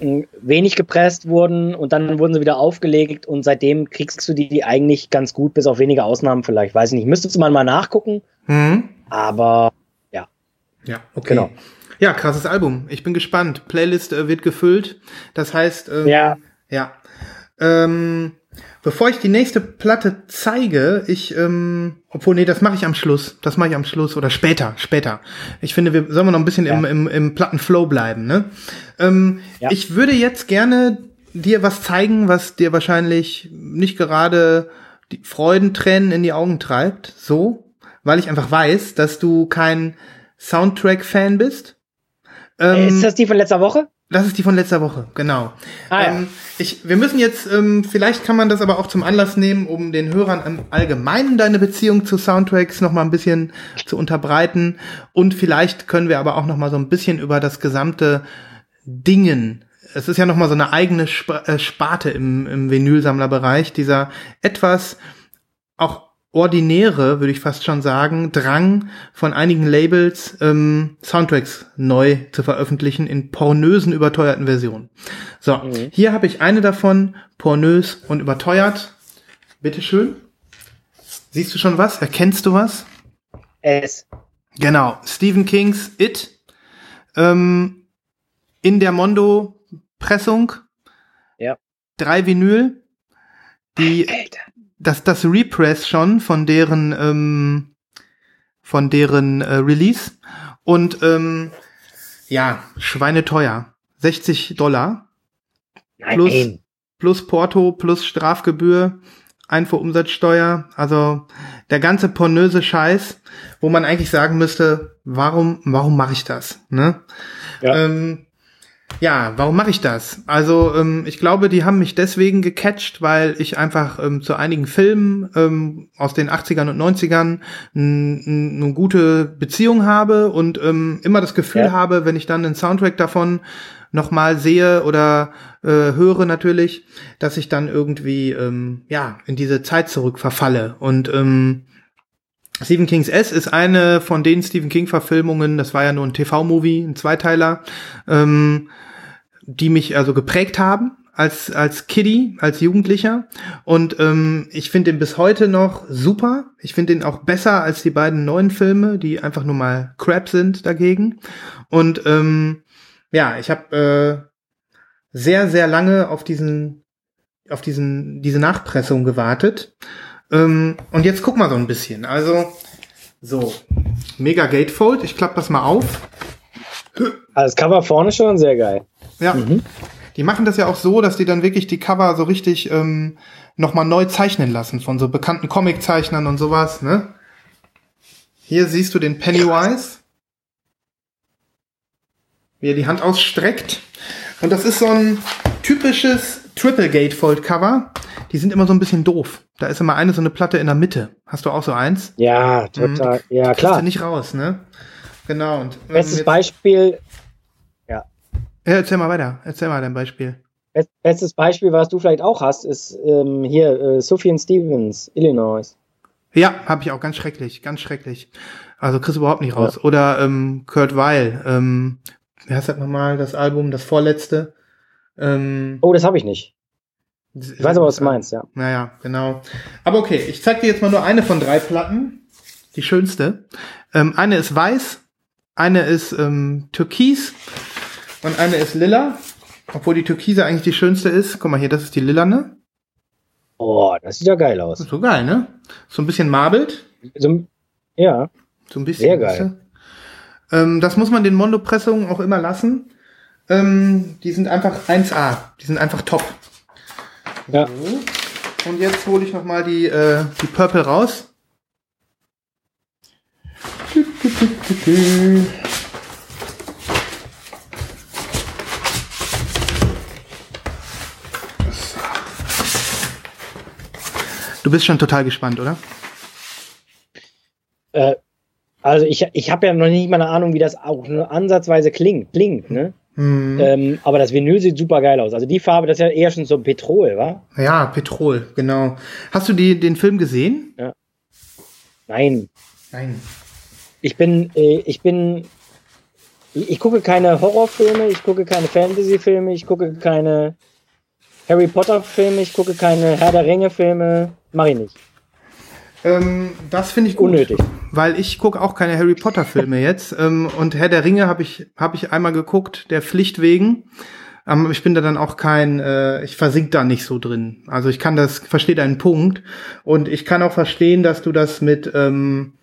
mh, wenig gepresst wurden und dann wurden sie wieder aufgelegt und seitdem kriegst du die, die eigentlich ganz gut, bis auf wenige Ausnahmen vielleicht, weiß ich nicht. Müsstest du mal, mal nachgucken, Hm? aber Ja, okay. Genau. Ja, krasses Album. Ich bin gespannt. Playlist äh, wird gefüllt. Das heißt, ähm, Ja. ja. Ähm, bevor ich die nächste Platte zeige, ich, ähm, obwohl, nee, das mache ich am Schluss. Das mache ich am Schluss oder später, später. Ich finde, wir sollen wir noch ein bisschen im, Ja. im, im Plattenflow bleiben, ne? Ähm, Ja. Ich würde jetzt gerne dir was zeigen, was dir wahrscheinlich nicht gerade die Freudentränen in die Augen treibt, so, weil ich einfach weiß, dass du kein Soundtrack-Fan bist. Ähm, ist das die von letzter Woche? Das ist die von letzter Woche, genau. Ah, ja. ähm, ich, wir müssen jetzt, ähm, vielleicht kann man das aber auch zum Anlass nehmen, um den Hörern im Allgemeinen deine Beziehung zu Soundtracks noch mal ein bisschen zu unterbreiten. Und vielleicht können wir aber auch noch mal so ein bisschen über das gesamte Dingen. Es ist ja noch mal so eine eigene Sp äh, Sparte im, im Vinylsammlerbereich, dieser etwas auch ordinäre, würde ich fast schon sagen, Drang von einigen Labels, ähm, Soundtracks neu zu veröffentlichen in pornösen, überteuerten Versionen. So, Mhm. hier habe ich eine davon, pornös und überteuert. Bitteschön. Siehst du schon was? Erkennst du was? Es. Genau, Stephen Kings It ähm, in der Mondo-Pressung. Ja. Drei Vinyl. Die Alter. Das, das Repress schon von deren, ähm, von deren äh, Release. Und ähm, ja, schweineteuer. 60 Dollar Nein. Plus- plus Porto plus Strafgebühr, Einfuhrumsatzsteuer, also der ganze pornöse Scheiß, wo man eigentlich sagen müsste, warum, warum mache ich das? Ne? Ja. Ähm, ja, warum mache ich das? Also ähm, ich glaube, die haben mich deswegen gecatcht, weil ich einfach ähm, zu einigen Filmen ähm, aus den 80ern und 90ern eine gute Beziehung habe und ähm, immer das Gefühl Ja. habe, wenn ich dann einen Soundtrack davon nochmal sehe oder äh, höre natürlich, dass ich dann irgendwie ähm, ja in diese Zeit zurück verfalle und ähm, Stephen King's S ist eine von den Stephen King Verfilmungen, das war ja nur ein TV-Movie, ein Zweiteiler, ähm, die mich also geprägt haben als als Kiddie, als Jugendlicher und ähm, ich finde den bis heute noch super. Ich finde den auch besser als die beiden neuen Filme, die einfach nur mal Crap sind dagegen. Und ähm, ja, ich habe äh, sehr sehr lange auf diesen auf diesen diese Nachpressung gewartet. Ähm, und jetzt guck mal so ein bisschen. Also so Mega Gatefold. Ich klappe das mal auf. Also das Cover vorne schon sehr geil. Ja. Mhm. Die machen das ja auch so, dass die dann wirklich die Cover so richtig ähm, nochmal neu zeichnen lassen von so bekannten Comiczeichnern und sowas, ne? Hier siehst du den Pennywise, wie er die Hand ausstreckt. Und das ist so ein typisches Triple Gatefold Cover. Die sind immer so ein bisschen doof. Da ist immer eine so eine Platte in der Mitte. Hast du auch so eins? Ja, total. Ja, Kriegst klar. du nicht raus, ne? Genau. Und, ähm, Bestes jetzt- Beispiel, Ja, erzähl mal weiter. Erzähl mal dein Beispiel. Best, bestes Beispiel, was du vielleicht auch hast, ist ähm, hier äh, Sufjan Stevens, Illinois. Ja, habe ich auch ganz schrecklich, ganz schrecklich. Also kriegst du überhaupt nicht raus. Oder ähm, Kurt Weil, ähm, wie heißt das nochmal, das Album, das vorletzte? Ähm, Oh, das habe ich nicht. Ich weiß aber, was du meinst, ja. Naja, genau. Aber okay, ich zeig dir jetzt mal nur eine von drei Platten. Die schönste. Ähm, eine ist weiß, eine ist ähm, türkis und eine ist lila. Obwohl die türkise eigentlich die schönste ist. Guck mal hier, das ist die lilane. Oh, das sieht ja geil aus. So geil, ne? So ein bisschen marbelt. So, ja, So ein bisschen. Sehr geil. Ähm, das muss man den Mondo-Pressungen auch immer lassen. Ähm, die sind einfach 1A. Die sind einfach top. ja. Und jetzt hole ich noch mal die, äh, die Purple raus. Du bist schon total gespannt, oder? Äh, also ich, ich habe ja noch nicht mal eine Ahnung, wie das auch nur ansatzweise klingt. Klingt, ne? Hm. Ähm, aber das Vinyl sieht super geil aus. Also die Farbe, das ist ja eher schon so Petrol, wa? Ja, Petrol, genau. Hast du die, den Film gesehen? Nein. Nein. Ich bin, äh, ich bin, ich, ich gucke keine Horrorfilme, ich gucke keine Fantasyfilme, ich gucke keine Harry Potter Filme, ich gucke keine Herr der Ringe Filme, mache ich nicht. Ähm, das finde ich gut. Unnötig. Weil ich gucke auch keine Harry Potter Filme jetzt. Ähm, und Herr der Ringe habe ich, hab ich einmal geguckt, der Pflicht wegen. Ähm, ich bin da dann auch kein, äh, ich versink da nicht so drin. Also ich kann das, verstehe deinen Punkt. Und ich kann auch verstehen, dass du das mit, ähm,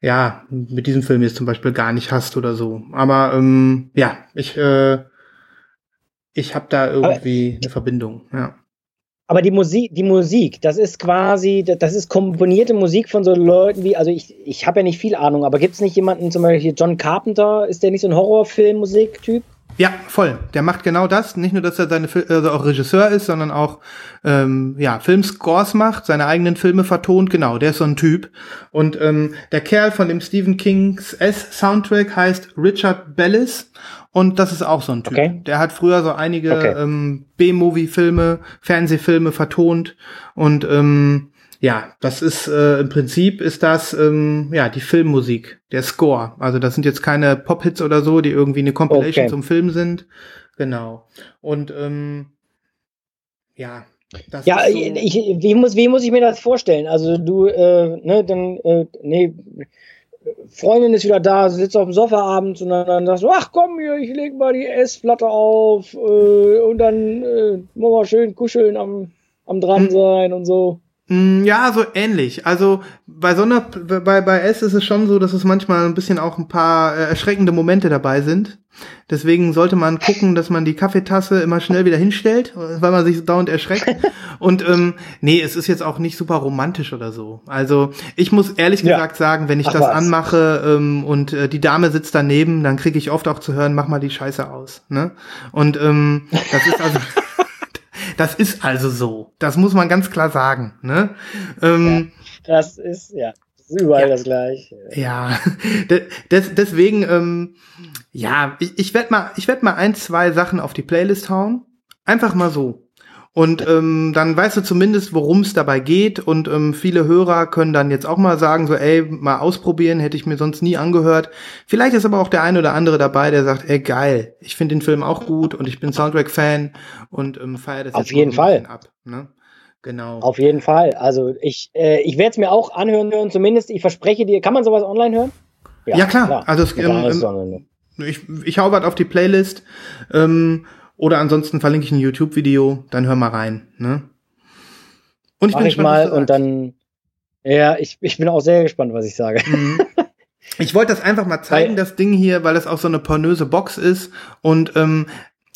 ja, mit diesem Film jetzt zum Beispiel gar nicht hast oder so. Aber ähm, ja, ich, äh, ich habe da irgendwie eine Verbindung, ja. Aber die Musik, die Musik, das ist quasi, das ist komponierte Musik von so Leuten wie, also ich, ich habe ja nicht viel Ahnung, aber gibt es nicht jemanden, zum Beispiel John Carpenter, ist der nicht so ein Horrorfilm-Musiktyp? Ja, voll. Der macht genau das. Nicht nur, dass er seine also auch Regisseur ist, sondern auch ähm, ja Filmscores macht, seine eigenen Filme vertont. Genau, der ist so ein Typ. Und ähm, der Kerl von dem Stephen Kings S Soundtrack heißt Richard Bellis. Und das ist auch so ein Typ. Okay. Der hat früher so einige Okay. ähm, B-Movie-Filme, Fernsehfilme vertont. Und ähm, ja, das ist äh, im Prinzip ist das ähm, ja die Filmmusik, der Score. Also das sind jetzt keine Pop-Hits oder so, die irgendwie eine Compilation Okay. zum Film sind. Genau. Und ähm, ja, das Ja, ist so, ich, wie, muss, wie muss ich mir das vorstellen? Also du, äh, ne, dann, äh, nee, Freundin ist wieder da, sitzt auf dem Sofa abends und dann, dann sagst du, ach komm hier, ich leg mal die Essplatte auf äh, und dann äh, wollen wir schön kuscheln am, am dran Hm. sein und so. Mm, Ja, so ähnlich. Also bei so einer, bei, bei S ist es schon so, dass es manchmal ein bisschen auch ein paar äh, erschreckende Momente dabei sind. Deswegen sollte man gucken, dass man die Kaffeetasse immer schnell wieder hinstellt, weil man sich dauernd erschreckt. Und ähm, nee, es ist jetzt auch nicht super romantisch oder so. Also ich muss ehrlich Ja. gesagt sagen, wenn ich Ach das was. anmache ähm, und äh, die Dame sitzt daneben, dann kriege ich oft auch zu hören, mach mal die Scheiße aus. Ne? Und ähm, das ist also das ist also so. Das muss man ganz klar sagen. Ne? Ähm, Das ist, ja, das ist überall Ja. das gleiche. ja, des, deswegen, ähm, ja, ich, ich werde mal, ich werd mal ein, zwei Sachen auf die Playlist hauen. Einfach mal so. Und ähm, dann weißt du zumindest, worum es dabei geht. Und ähm, viele Hörer können dann jetzt auch mal sagen, so, ey, mal ausprobieren, hätte ich mir sonst nie angehört. Vielleicht ist aber auch der eine oder andere dabei, der sagt, ey, geil, ich finde den Film auch gut und ich bin Soundtrack-Fan und ähm, feiere das Auf jeden Fall. ab. Ne? Genau. Auf jeden Fall. Also ich, äh, ich werde es mir auch anhören hören, zumindest. Ich verspreche dir, kann man sowas online hören? Ja, klar. Also es- Ja, ähm, online. Ich, ich hau was auf die Playlist. Ähm, oder ansonsten verlinke ich ein YouTube-Video, dann hör mal rein. Ne? Und Mach ich gespannt, mal und dann. Ja, ich, ich bin auch sehr gespannt, was ich sage. Mhm. Ich wollte das einfach mal zeigen, Weil- das Ding hier, weil das auch so eine pornöse Box ist. Und ähm,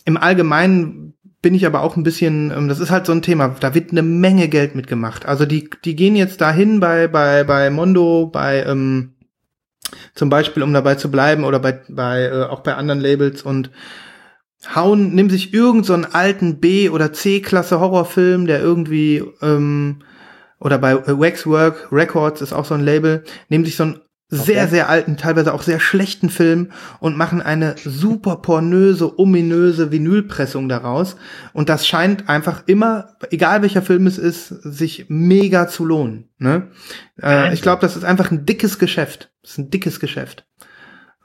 im Allgemeinen bin ich aber auch ein bisschen, ähm, das ist halt so ein Thema, da wird eine Menge Geld mitgemacht. Also die, die gehen jetzt dahin bei, bei, bei Mondo, bei ähm, zum Beispiel, um dabei zu bleiben, oder bei, bei äh, auch bei anderen Labels und hauen, nimm sich irgend so einen alten B- oder C-Klasse Horrorfilm, der irgendwie, ähm, oder bei äh, Waxwork Records ist auch so ein Label, nehmen sich so einen sehr, Okay. sehr alten, teilweise auch sehr schlechten Film und machen eine super pornöse, ominöse Vinylpressung daraus. Und das scheint einfach immer, egal welcher Film es ist, sich mega zu lohnen. Ne? Äh, ich glaube, das ist einfach ein dickes Geschäft. Das ist ein dickes Geschäft.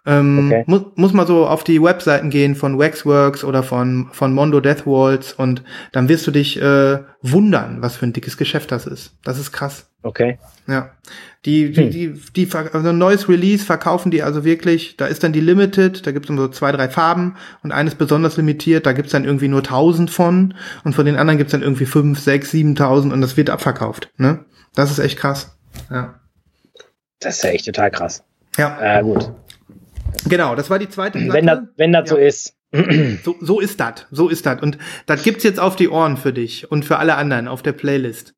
Ähm, Okay. muss, muss mal so auf die Webseiten gehen von Waxworks oder von, von Mondo Death Waltz und dann wirst du dich äh, wundern, was für ein dickes Geschäft das ist. Das ist krass. Okay. Ja. Die, die, Hm. die, die, also ein neues Release verkaufen die also wirklich, da ist dann die Limited, da gibt's immer so zwei, drei Farben und eines besonders limitiert, da gibt's dann irgendwie nur 1000 von und von den anderen gibt's dann irgendwie 5, 6, 7000 und das wird abverkauft, ne? Das ist echt krass. Ja. Das ist ja echt total krass. Ja, Äh, gut. Genau, das war die zweite Platte. Wenn das, wenn das so Ja. ist. So, so ist das, so ist das. Und das gibt's jetzt auf die Ohren für dich und für alle anderen auf der Playlist.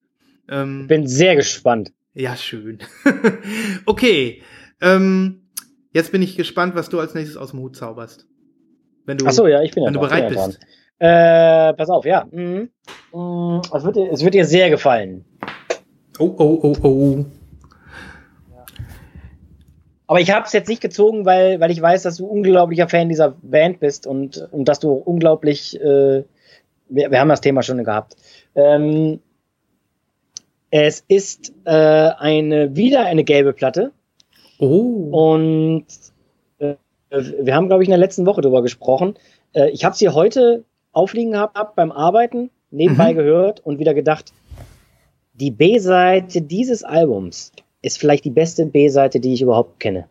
Ähm, Bin sehr gespannt. Ja, schön. okay. Ähm, jetzt bin ich gespannt, was du als nächstes aus dem Hut zauberst. Wenn du, Ach so, ja, ich bin ja wenn du dran, bereit ja bist. Äh, pass auf, ja. Mhm. Mm, Es, wird dir, es wird dir sehr gefallen. Oh, oh, oh, oh. Aber ich habe es jetzt nicht gezogen, weil, weil ich weiß, dass du unglaublicher Fan dieser Band bist und, und dass du unglaublich, äh, wir, wir haben das Thema schon gehabt. Ähm, es ist äh, eine wieder eine gelbe Platte Oh. und äh, wir haben, glaube ich, in der letzten Woche drüber gesprochen. Äh, ich habe sie heute aufliegen gehabt beim Arbeiten, nebenbei Mhm. gehört und wieder gedacht, die B-Seite dieses Albums ist vielleicht die beste B-Seite, die ich überhaupt kenne.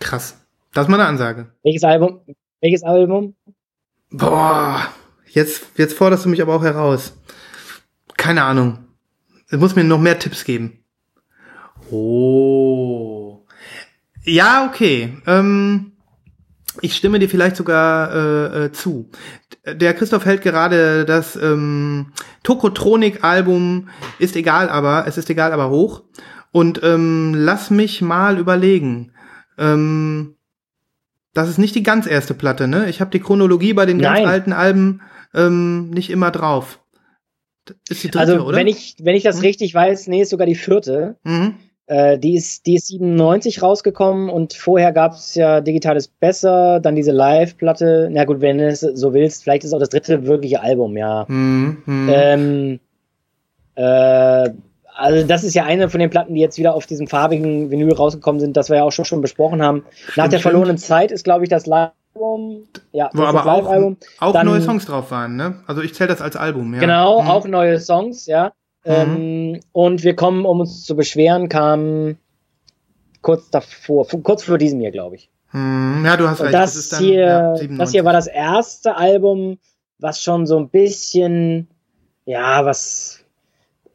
Krass. Das ist mal eine Ansage. Welches Album? Welches Album? Boah. Jetzt, jetzt forderst du mich aber auch heraus. Keine Ahnung. Du musst mir noch mehr Tipps geben. Oh. Ja, okay. Ähm, ich stimme dir vielleicht sogar äh, äh, zu. Der Christoph hält gerade das ähm, Tokotronik-Album ist egal, aber es ist egal, aber hoch. Und ähm, lass mich mal überlegen. Ähm, das ist nicht die ganz erste Platte, ne? Ich habe die Chronologie bei den ganz Nein. alten Alben ähm, nicht immer drauf. Ist die dritte, also, oder? wenn ich, wenn ich das Hm? richtig weiß, nee, ist sogar die vierte. mhm. Äh, die, ist, die ist 97 rausgekommen und vorher gab es ja Digitales Besser, dann diese Live-Platte. Na gut, wenn du es so willst, vielleicht ist auch das dritte wirkliche Album, ja. Mhm. Mhm. Ähm, äh, also das ist ja eine von den Platten, die jetzt wieder auf diesem farbigen Vinyl rausgekommen sind, das wir ja auch schon, schon besprochen haben. Nach Stimmt, der verlorenen stimmt. Zeit ist, glaube ich, das Live-Album. Ja, Wo das aber das auch, auch Dann- neue Songs drauf waren, ne? Also ich zähle das als Album, ja. Genau, Mhm. auch neue Songs, ja. Ähm, und wir kommen, um uns zu beschweren, kam kurz davor, kurz vor diesem hier, glaube ich. Mhm. Ja, du hast recht. das, ist dann, hier, ja, das 97. hier war das erste Album, was schon so ein bisschen, ja, was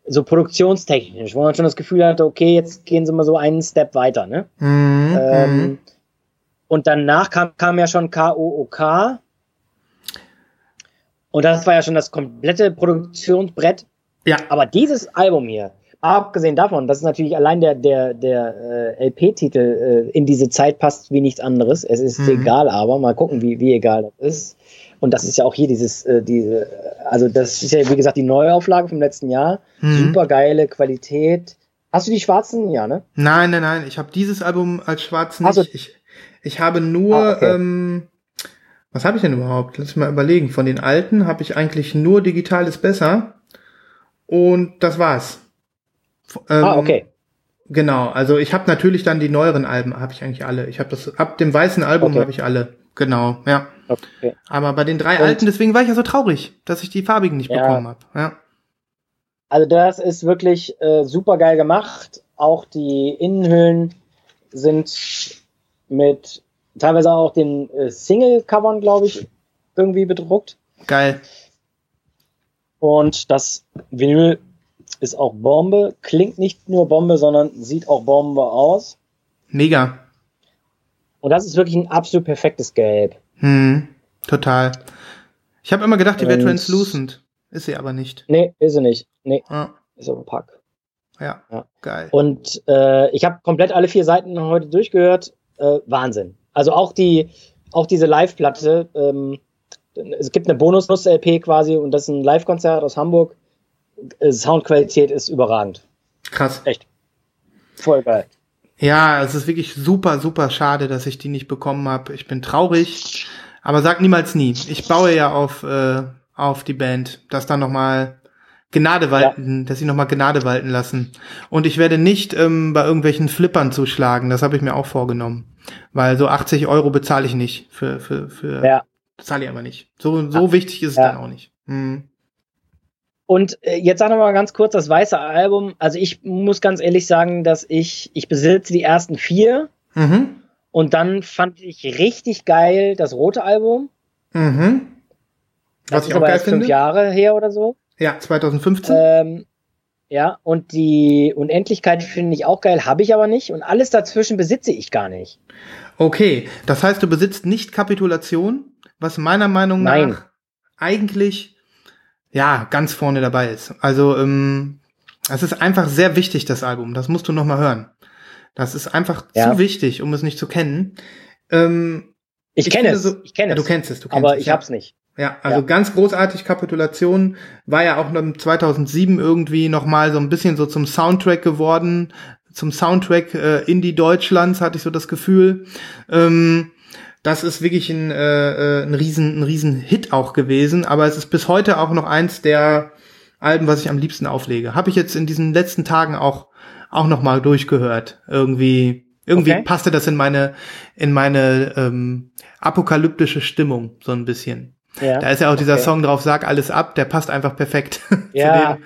so produktionstechnisch, wo man schon das Gefühl hatte, okay, jetzt gehen sie mal so einen Step weiter, ne? Mhm. Ähm, mhm. und danach kam, kam ja schon KOOK. Und das war ja schon das komplette Produktionsbrett. Ja. Aber dieses Album hier, abgesehen davon, dass natürlich allein der, der, der äh, LP-Titel äh, in diese Zeit passt wie nichts anderes. Es ist Mhm. egal, aber mal gucken, wie, wie egal das ist. Und das ist ja auch hier dieses, äh, diese, also das ist ja wie gesagt die Neuauflage vom letzten Jahr. Mhm. Super geile Qualität. Hast du die schwarzen? Ja, ne? Nein, nein, nein. Ich habe dieses Album als schwarz nicht. Also- ich, ich habe nur, Ah, okay. ähm, was habe ich denn überhaupt? Lass mich mal überlegen. Von den alten habe ich eigentlich nur digital ist besser. Und das war's. F- Ähm, ah, okay. Genau, also ich habe natürlich dann die neueren Alben, habe ich eigentlich alle. Ich habe das ab dem weißen Album Okay. habe ich alle. Genau, ja. okay. Aber bei den drei Und- alten, deswegen war ich ja so traurig, dass ich die farbigen nicht Ja. bekommen habe. Ja. Also das ist wirklich äh, super geil gemacht. Auch die Innenhüllen sind mit teilweise auch den äh, Single-Covern, glaube ich, irgendwie bedruckt. Geil. Und das Vinyl ist auch Bombe. Klingt nicht nur Bombe, sondern sieht auch Bombe aus. Mega. Und das ist wirklich ein absolut perfektes Gelb. Hm, total. Ich habe immer gedacht, die wäre translucent. Ist sie aber nicht. Nee, ist sie nicht. Nee, Ja, ist opack. ja. Ja. geil. Und äh, ich habe komplett alle vier Seiten heute durchgehört. Äh, Wahnsinn. Also auch die, auch diese Live-Platte. Ähm, es gibt eine Bonus-LP quasi und das ist ein Live-Konzert aus Hamburg. Äh, Soundqualität ist überragend. Krass. Echt. Voll geil. Ja, es ist wirklich super, super schade, dass ich die nicht bekommen habe. Ich bin traurig, aber sag niemals nie. Ich baue ja auf, äh, auf die Band, dass da nochmal Gnade walten, dass sie nochmal Gnade walten lassen. Und ich werde nicht ähm, bei irgendwelchen Flippern zuschlagen, das habe ich mir auch vorgenommen. Weil so 80 Euro bezahle ich nicht für, für, für Ja. bezahle ich aber nicht. So, so wichtig ist es Ja. dann auch nicht. Hm. Und äh, jetzt sag noch mal ganz kurz das weiße Album. Also ich muss ganz ehrlich sagen, dass ich, ich besitze die ersten vier Mhm. und dann fand ich richtig geil das rote Album. Mhm. Das Was ist ich auch geil erst fünf finde. Jahre her oder so. Ja, 2015. Ähm, ja, und die Unendlichkeit finde ich auch geil, habe ich aber nicht. Und alles dazwischen besitze ich gar nicht. Okay, das heißt, du besitzt nicht Kapitulation, was meiner Meinung Nein. nach eigentlich ja ganz vorne dabei ist. Also ähm, es ist einfach sehr wichtig, das Album. Das musst du noch mal hören. Das ist einfach Ja. zu wichtig, um es nicht zu kennen. Ähm, Ich, Ich kenne es. so- ich kenne ja, es. du kennst es, du kennst aber es, ich ja. hab's nicht. ja, also Ja. ganz großartig Kapitulation war ja auch noch im 2007 irgendwie noch mal so ein bisschen so zum Soundtrack geworden, zum Soundtrack äh, Indie Deutschlands hatte ich so das Gefühl. Ähm, das ist wirklich ein, äh, äh, ein riesen ein riesen Hit auch gewesen, aber es ist bis heute auch noch eins der Alben, was ich am liebsten auflege. Habe ich jetzt in diesen letzten Tagen auch auch noch mal durchgehört. Irgendwie irgendwie Okay. passte das in meine in meine ähm, apokalyptische Stimmung so ein bisschen. Ja. Da ist ja auch dieser Okay. Song drauf, sag alles ab, der passt einfach perfekt Ja. zu dem,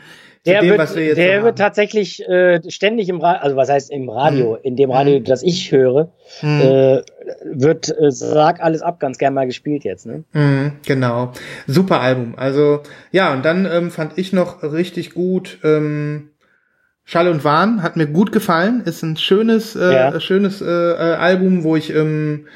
Der, dem wird, wir der so wird tatsächlich äh, ständig im Radio, also was heißt im Radio, Mhm. in dem Radio, Mhm. das ich höre, Mhm. äh, wird äh, Sag alles ab ganz gern mal gespielt jetzt. Ne? Mhm, genau. Super Album. Also, ja, und dann ähm, fand ich noch richtig gut, ähm, Schall und Wahn hat mir gut gefallen. Ist ein schönes, äh, Ja. schönes äh, Album, wo ich, ähm,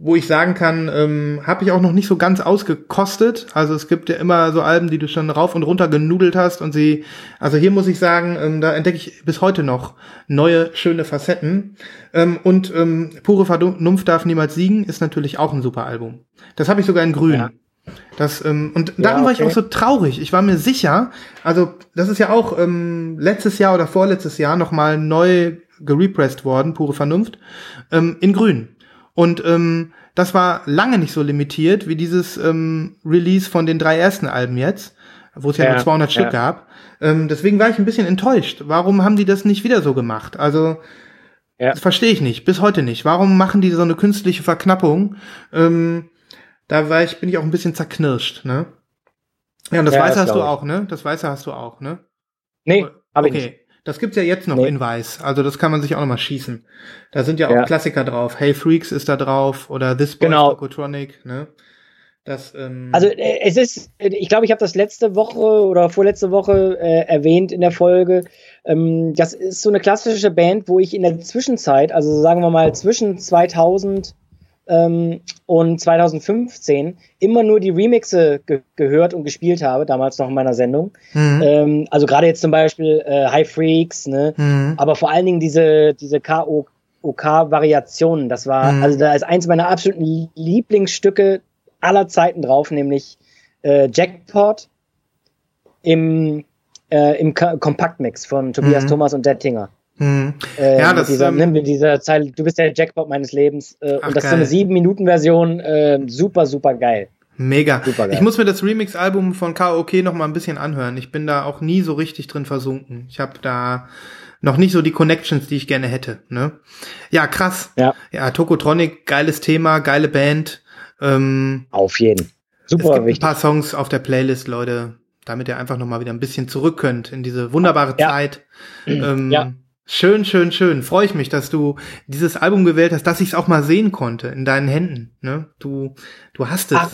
wo ich sagen kann, ähm, habe ich auch noch nicht so ganz ausgekostet. Also es gibt ja immer so Alben, die du schon rauf und runter genudelt hast und sie, also hier muss ich sagen, ähm, da entdecke ich bis heute noch neue schöne Facetten. Ähm, und ähm, Pure Vernunft darf niemals siegen ist natürlich auch ein super Album. Das habe ich sogar in Grün. Ja. Das, ähm, und Ja, darum war ich auch so traurig. Ich war mir sicher, also das ist ja auch ähm, letztes Jahr oder vorletztes Jahr nochmal neu gerepressed worden, pure Vernunft, ähm, in Grün. Und ähm, das war lange nicht so limitiert wie dieses ähm, Release von den drei ersten Alben jetzt, wo es ja, Ja, nur 200 Stück ja. gab. Ähm, deswegen war ich ein bisschen enttäuscht. Warum haben die das nicht wieder so gemacht? Also Ja. das verstehe ich nicht, bis heute nicht. Warum machen die so eine künstliche Verknappung? Ähm, da war ich, bin ich auch ein bisschen zerknirscht, ne? Ja, und das Ja, Weiße das hast du ich. auch, ne? Das Weiße hast du auch, ne? Nee, habe ich okay. nicht. Das gibt's ja jetzt noch Nee. in Weiß. Also das kann man sich auch noch mal schießen. Da sind ja auch Ja. Klassiker drauf. Hey Freaks ist da drauf oder This Boy Genau. Tokotronic, ne? Das, ähm, Also äh, es ist, äh, ich glaube, ich habe das letzte Woche oder vorletzte Woche äh, erwähnt in der Folge. Ähm, das ist so eine klassische Band, wo ich in der Zwischenzeit, also sagen wir mal zwischen 2000 ähm, und 2015 immer nur die Remixe ge gehört und gespielt habe, damals noch in meiner Sendung. mhm. Ähm, also gerade jetzt zum Beispiel äh, High Freaks, ne? Mhm. aber vor allen Dingen diese, diese KOK-Variationen, das war, Mhm. also da ist eins meiner absoluten Lieblingsstücke aller Zeiten drauf, nämlich äh, Jackpot im, äh, im Kompaktmix von Tobias Mhm. Thomas und Dettinger. Mhm. Äh, Ja, mit das, dieser, ähm, mit dieser Zeile, du bist der Jackpot meines Lebens. Äh, Ach, und das ist so geil. eine sieben Minuten Version, äh, super, super geil. Mega. Supergeil. Ich muss mir das Remix-Album von KOK noch mal ein bisschen anhören. Ich bin da auch nie so richtig drin versunken. Ich habe da noch nicht so die Connections, die ich gerne hätte. Ne? Ja, krass. Ja. Ja, Tokotronic, geiles Thema, geile Band. Ähm, Auf jeden. es Super gibt ein wichtig. paar Songs auf der Playlist, Leute, damit ihr einfach noch mal wieder ein bisschen zurück könnt in diese wunderbare Ja. Zeit. Ähm, Ja. Schön, schön, schön. Freue ich mich, dass du dieses Album gewählt hast, dass ich es auch mal sehen konnte in deinen Händen. Ne? Du, du hast es. Ach,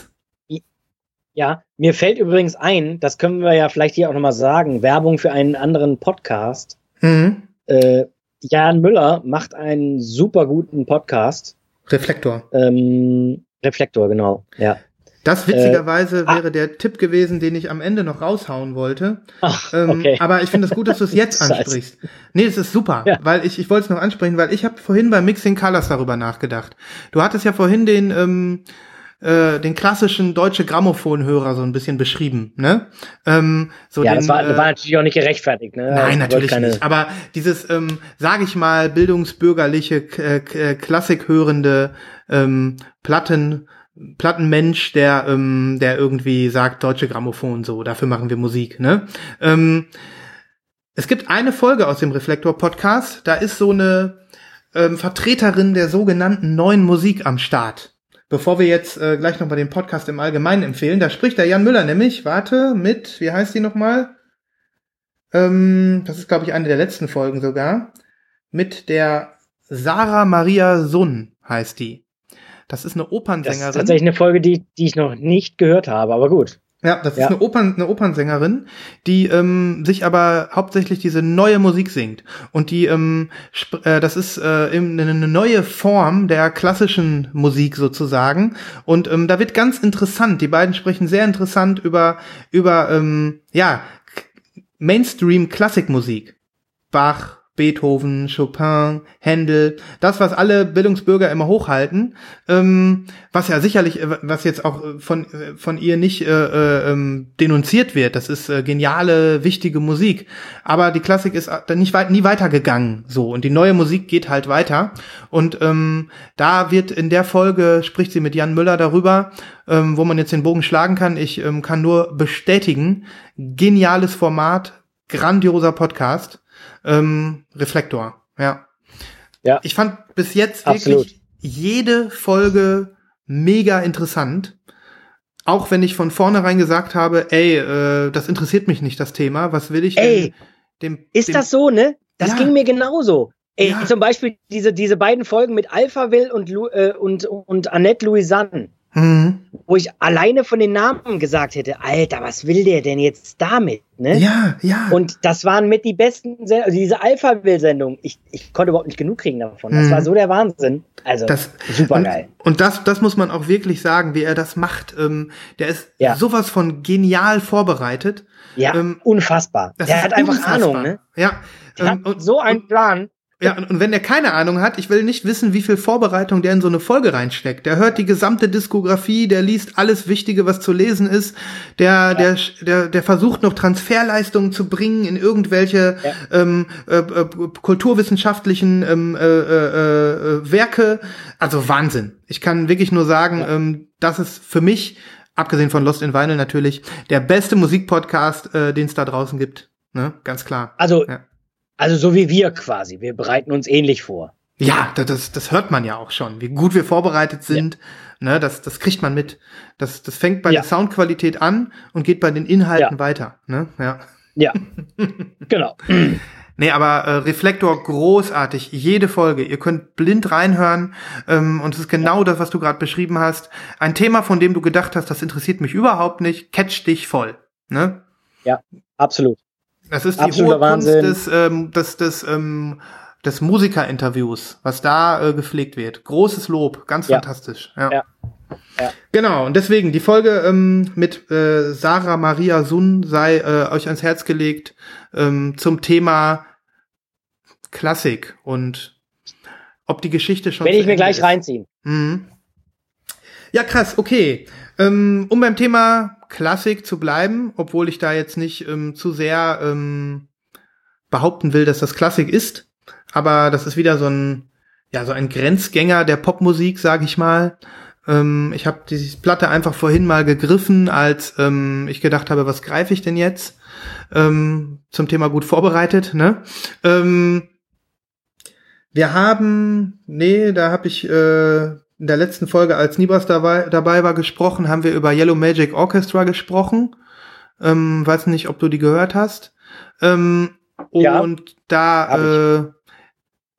Ja, mir fällt übrigens ein, das können wir ja vielleicht hier auch nochmal sagen, Werbung für einen anderen Podcast. Mhm. Äh, Jan Müller macht einen super guten Podcast. Reflektor. Ähm, Reflektor, genau. Ja. Das witzigerweise ah. wäre der Tipp gewesen, den ich am Ende noch raushauen wollte. Ach, Ähm, okay. Aber ich finde es gut, dass du es jetzt ansprichst. Nee, es ist super, Ja. weil ich, ich wollte es noch ansprechen, weil ich habe vorhin bei Mixing Colors darüber nachgedacht. Du hattest ja vorhin den, ähm, äh, den klassischen deutsche Grammophonhörer so ein bisschen beschrieben, ne? Ähm, so ja, den, das war, äh, war natürlich auch nicht gerechtfertigt. Ne? Nein, natürlich keine- nicht. Aber dieses, ähm, sage ich mal, bildungsbürgerliche, äh, äh, klassikhörende ähm, Platten, Plattenmensch, der, ähm, der irgendwie sagt, deutsche Grammophon, so, dafür machen wir Musik. Ne? Ähm, es gibt eine Folge aus dem Reflektor-Podcast, da ist so eine ähm, Vertreterin der sogenannten neuen Musik am Start. Bevor wir jetzt äh, gleich noch mal den Podcast im Allgemeinen empfehlen, da spricht der Jan Müller nämlich, warte, mit, wie heißt die nochmal? Ähm, das ist, glaube ich, eine der letzten Folgen sogar. Mit der Sarah Maria Sunn heißt die. Das ist eine Das Opernsängerin. ist tatsächlich eine Folge, die, die ich noch nicht gehört habe, aber gut. Ja, das Ja. ist eine, Opern, eine Opernsängerin, die ähm, sich aber hauptsächlich diese neue Musik singt. Und die, ähm, äh, das ist äh, eben eine neue Form der klassischen Musik sozusagen. Und ähm, da wird ganz interessant. Die beiden sprechen sehr interessant über, über ähm, ja, Mainstream-Klassikmusik. Bach, Beethoven, Chopin, Händel, das, was alle Bildungsbürger immer hochhalten, ähm, was ja sicherlich, äh, was jetzt auch äh, von, äh, von ihr nicht äh, äh, ähm, denunziert wird, das ist äh, geniale, wichtige Musik, aber die Klassik ist nicht weit, nie weitergegangen, so, und die neue Musik geht halt weiter, und ähm, da wird in der Folge, spricht sie mit Jan Müller darüber, ähm, wo man jetzt den Bogen schlagen kann, ich ähm, kann nur bestätigen, geniales Format, grandioser Podcast, ähm, Reflektor, ja. Ja. Ich fand bis jetzt Absolut. wirklich jede Folge mega interessant. Auch wenn ich von vornherein gesagt habe, ey, äh, das interessiert mich nicht, das Thema. Was will ich Ey, denn dem, Ist dem, das so, ne? Das Ja. ging mir genauso. Ey, Ja. zum Beispiel diese, diese beiden Folgen mit Alphaville und, Lu, äh, und, und Annette Louisanne, Mhm. wo ich alleine von den Namen gesagt hätte, Alter, was will der denn jetzt damit? Ne? Ja, ja. Und das waren mit die besten, Sen also diese Alphaville-Sendung. Ich, ich konnte überhaupt nicht genug kriegen davon. Das Mhm. war so der Wahnsinn. Also, Das- super und, geil. Und das, das muss man auch wirklich sagen, wie er das macht. Ähm, der ist Ja. sowas von genial vorbereitet. Ja, ähm, unfassbar. Der hat einfach unfassbar. Ahnung, ne? Ja. Der ähm, hat so einen Plan. Ja, und, wenn der keine Ahnung hat, ich will nicht wissen, wie viel Vorbereitung der in so eine Folge reinsteckt. Der hört die gesamte Diskografie, der liest alles Wichtige, was zu lesen ist. Der, der, der, der versucht noch Transferleistungen zu bringen in irgendwelche ähm, äh, äh, kulturwissenschaftlichen ähm, äh, äh, äh, Werke. Also Wahnsinn. Ich kann wirklich nur sagen, ähm, das ist für mich, abgesehen von Lost in Vinyl natürlich, der beste Musikpodcast, äh, den es da draußen gibt. Ne? Ganz klar. Also, Ja. Also so wie wir quasi. Wir bereiten uns ähnlich vor. Ja, da- das, das hört man ja auch schon, wie gut wir vorbereitet sind. Ne, das, das kriegt man mit. Das, das fängt bei Ja. der Soundqualität an und geht bei den Inhalten Ja. weiter. Ne? Ja. Ja, genau. Nee, aber äh, Reflektor großartig, jede Folge. Ihr könnt blind reinhören ähm, und es ist genau das, was du gerade beschrieben hast. Ein Thema, von dem du gedacht hast, das interessiert mich überhaupt nicht, catch dich voll. Ne? Absolut. Das ist die Absoluter hohe Kunst Wahnsinn. des, ähm, des, des, ähm, des Musikerinterviews, was da äh, gepflegt wird. Großes Lob, ganz Ja. fantastisch. Ja. Ja. Ja. Genau, und deswegen die Folge ähm, mit äh, Sarah Maria Sun sei äh, euch ans Herz gelegt ähm, zum Thema Klassik und ob die Geschichte schon. Werde ich mir gleich ist. reinziehen. Mhm. Ja, krass, okay. Ähm, um beim Thema Klassik zu bleiben, obwohl ich da jetzt nicht ähm, zu sehr ähm, behaupten will, dass das Klassik ist, aber das ist wieder so ein, ja, so ein Grenzgänger der Popmusik, sage ich mal. Ähm, ich habe diese Platte einfach vorhin mal gegriffen, als ähm, ich gedacht habe, was greife ich denn jetzt? Ähm, zum Thema gut vorbereitet, ne? Ähm, wir haben, nee, da habe ich äh, in der letzten Folge, als Nibas dabei, dabei war, gesprochen, haben wir über Yellow Magic Orchestra gesprochen. Ähm, weiß nicht, ob du die gehört hast. Ähm, Ja, und da äh,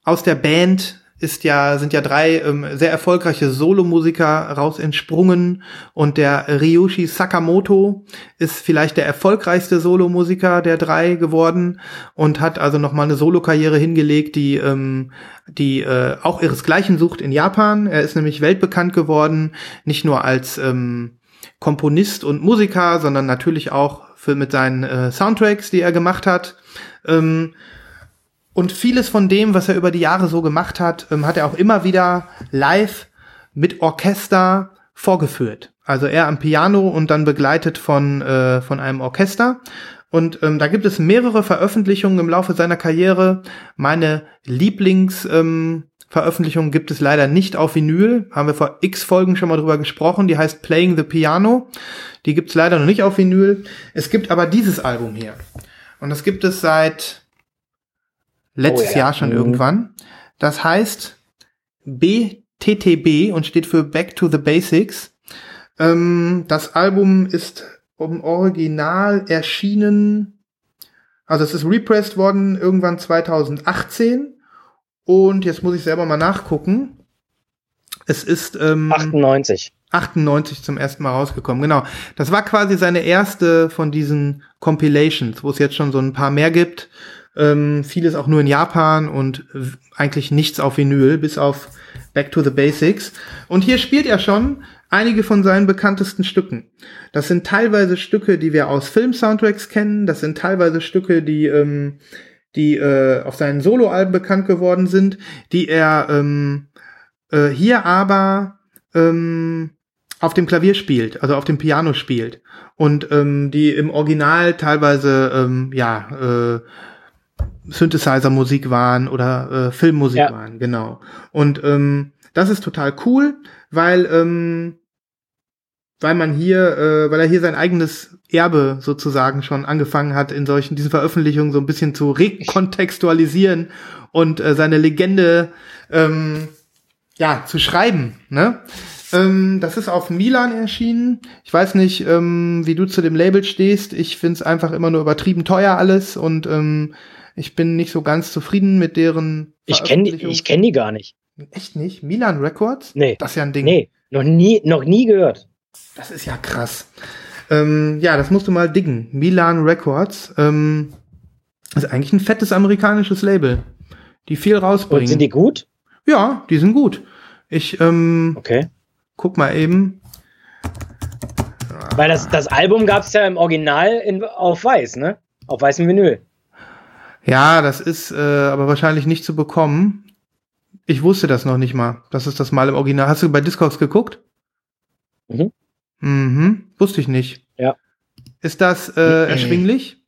aus der Band ist ja, sind ja drei ähm, sehr erfolgreiche Solomusiker raus entsprungen und der Ryushi Sakamoto ist vielleicht der erfolgreichste Solomusiker der drei geworden und hat also noch mal eine Solokarriere hingelegt, die ähm, die äh, auch ihresgleichen sucht in Japan. Er ist nämlich weltbekannt geworden, nicht nur als ähm, Komponist und Musiker, sondern natürlich auch für mit seinen äh, Soundtracks, die er gemacht hat. Ähm, und vieles von dem, was er über die Jahre so gemacht hat, ähm, hat er auch immer wieder live mit Orchester vorgeführt. Also er am Piano und dann begleitet von, äh, von einem Orchester. Und ähm, da gibt es mehrere Veröffentlichungen im Laufe seiner Karriere. Meine Lieblings ähm, gibt es leider nicht auf Vinyl. Haben wir vor x Folgen schon mal drüber gesprochen. Die heißt Playing the Piano. Die gibt es leider noch nicht auf Vinyl. Es gibt aber dieses Album hier. Und das gibt es seit letztes Oh ja. Jahr schon Mhm. irgendwann. Das heißt BTTB und steht für Back to the Basics. Ähm, das Album ist im Original erschienen, also es ist repressed worden irgendwann 2018 und jetzt muss ich selber mal nachgucken. Es ist ähm, 98. 98 zum ersten Mal rausgekommen, genau. Das war quasi seine erste von diesen Compilations, wo es jetzt schon so ein paar mehr gibt. Ähm, vieles auch nur in Japan und eigentlich nichts auf Vinyl, bis auf Back to the Basics. Und hier spielt er schon einige von seinen bekanntesten Stücken. Das sind teilweise Stücke, die wir aus Film-Soundtracks kennen. Das sind teilweise Stücke, die, ähm, die äh, auf seinen Soloalben bekannt geworden sind, die er ähm, äh, hier aber ähm, auf dem Klavier spielt, also auf dem Piano spielt und ähm, die im Original teilweise ähm, ja äh, Synthesizer-Musik waren oder äh, Filmmusik Ja. waren, genau. Und ähm, das ist total cool, weil ähm, weil man hier, äh, weil er hier sein eigenes Erbe sozusagen schon angefangen hat, in solchen diesen Veröffentlichungen so ein bisschen zu rekontextualisieren und äh, seine Legende ähm, ja zu schreiben. Ne? Ähm, das ist auf Milan erschienen. Ich weiß nicht, ähm, wie du zu dem Label stehst. Ich find's einfach immer nur übertrieben teuer alles und ähm, ich bin nicht so ganz zufrieden mit deren. Ich kenne ich kenn die gar nicht. Echt nicht? Milan Records? Nee. Das ist ja ein Ding. Nee, noch nie, noch nie gehört. Das ist ja krass. Ähm, ja, das musst du mal diggen. Milan Records. Ähm, ist eigentlich ein fettes amerikanisches Label, die viel rausbringen. Und sind die gut? ja, die sind gut. Ich ähm, Okay. guck mal eben. Weil das, das Album gab es ja im Original in, auf weiß, ne? Auf weißem Vinyl. Ja, das ist äh, aber wahrscheinlich nicht zu bekommen. Ich wusste das noch nicht mal. Das ist das mal im Original. Hast du bei Discogs geguckt? Mhm. Mhm. Wusste ich nicht. Ja. Ist das äh, erschwinglich?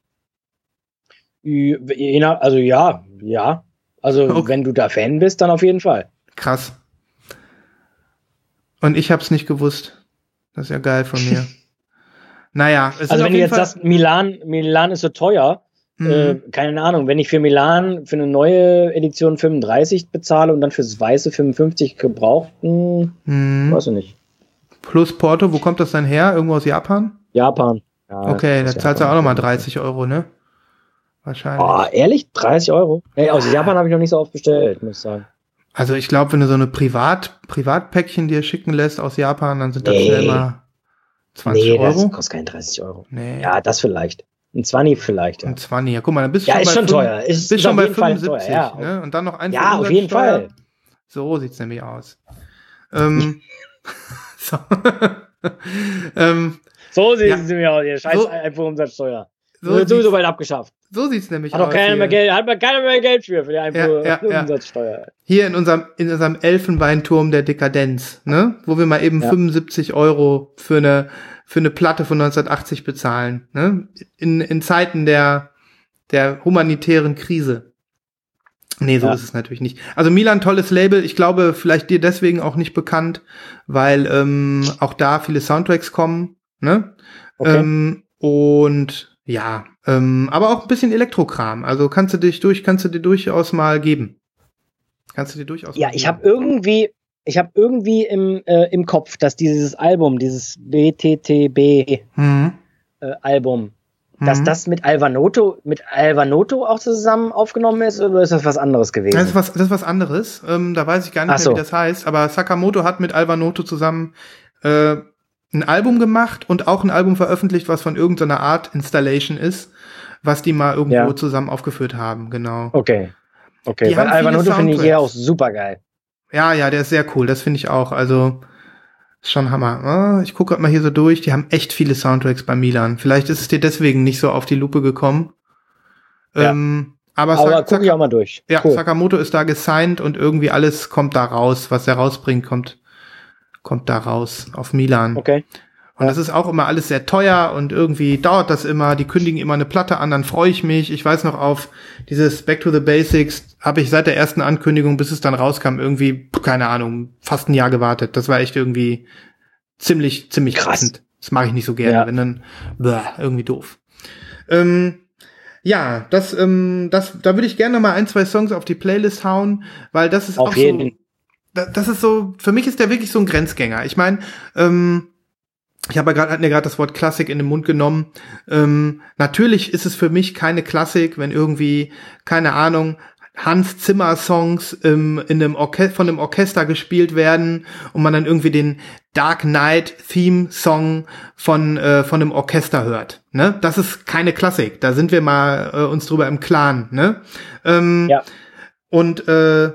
Je je nach- Also ja, ja. Also Okay. wenn du da Fan bist, dann auf jeden Fall. Krass. Und ich hab's nicht gewusst. Das ist ja geil von mir. naja, es ist Also auf wenn du jeden jetzt Fall, sagst, Milan, Milan ist so teuer, Mhm. äh, keine Ahnung, wenn ich für Milan für eine neue Edition 35 bezahle und dann fürs weiße 55 gebraucht, hm, Mhm. weiß ich nicht. plus Porto, wo kommt das dann her? Irgendwo aus Japan? Japan. Ja, Okay, da das zahlst du auch nochmal 30 Euro, ne? Wahrscheinlich. Oh, ehrlich? 30 Euro? Ey, aus Japan habe ich noch nicht so oft bestellt, muss ich sagen. Also ich glaube, wenn du so eine Privat Privatpäckchen dir schicken lässt aus Japan, dann sind das Nee. mal 20 nee, das Euro. kostet keine 30 Euro. Nee. Ja, das vielleicht. Ein 20 vielleicht, ja. Ein 20. Ja, guck mal, dann bist du Ja, schon ist bei schon fünf- teuer. Ist- bist ist schon bei jeden Fall 75, teuer, ja. ne? Und dann noch ein Ja, auf jeden Fall. So sieht's nämlich aus. Ähm, so. ähm, So sehen Ja. sie mir aus, ihr scheiß So- Einfuhrumsatzsteuer. so, Wird sowieso bald abgeschafft. so sieht's nämlich Hat aus. keiner mehr Geld, hat man keiner mehr Geld für, für die ja, ja. Einfuhrumsatzsteuer. Hier in unserem, in unserem Elfenbeinturm der Dekadenz, ne? Wo wir mal eben Ja. 75 Euro für eine, für eine Platte von 1980 bezahlen, ne? In, in Zeiten der, der humanitären Krise. Nee, so Ja. ist es natürlich nicht. Also Milan, tolles Label. Ich glaube, vielleicht dir deswegen auch nicht bekannt, weil ähm, auch da viele Soundtracks kommen, ne? Okay. Ähm, und ja, ähm, aber auch ein bisschen Elektrokram. Also kannst du dich durch, kannst du dir durchaus mal geben. Kannst du dir durchaus Ja, ich habe irgendwie, ich habe irgendwie im, äh, im Kopf, dass dieses Album, dieses BTTB Mhm. äh, Album, dass Mhm. das mit Alvanoto, mit Alvanoto auch zusammen aufgenommen ist oder ist das was anderes gewesen? Das ist was, das ist was anderes. Ähm, da weiß ich gar nicht mehr, so. wie das heißt. Aber Sakamoto hat mit Alvanoto zusammen äh, ein Album gemacht und auch ein Album veröffentlicht, was von irgendeiner Art Installation ist, was die mal irgendwo Ja. zusammen aufgeführt haben. Genau. okay. Okay, Die weil Alvanoto finde ich ja auch super geil. Ja, ja, der ist sehr cool. Das finde ich auch. Also ist schon Hammer. Ah, Ich gucke gerade mal hier so durch. Die haben echt viele Soundtracks bei Milan. Vielleicht ist es dir deswegen nicht so auf die Lupe gekommen. Ja. Ähm, aber Aber Sak- guck ich auch mal durch. Ja, cool. Sakamoto ist da gesigned und irgendwie alles kommt da raus, was er rausbringt, kommt, kommt da raus auf Milan. Okay. Und das ist auch immer alles sehr teuer und irgendwie dauert das immer. Die kündigen immer eine Platte an, dann freue ich mich. Ich weiß noch auf dieses Back to the Basics habe ich seit der ersten Ankündigung, bis es dann rauskam, irgendwie, keine Ahnung, fast ein Jahr gewartet. Das war echt irgendwie ziemlich, ziemlich Krass. krassend. Das mag ich nicht so gerne, Ja. wenn dann, bäh, irgendwie doof. Ähm, ja, das, ähm, das, da würde ich gerne noch mal ein, zwei Songs auf die Playlist hauen, weil das ist Auf auch jeden. so, da- das ist so, für mich ist der wirklich so ein Grenzgänger. Ich meine, ähm, ich habe ja gerade, ja gerade das Wort Klassik in den Mund genommen. Ähm, natürlich ist es für mich keine Klassik, wenn irgendwie, keine Ahnung, Hans Zimmer Songs ähm, in einem Orche von einem Orchester gespielt werden und man dann irgendwie den Dark Knight Theme Song von äh, von einem Orchester hört. Ne, das ist keine Klassik. Da sind wir mal äh, uns drüber im Klaren. Ne, ähm, Ja. und äh,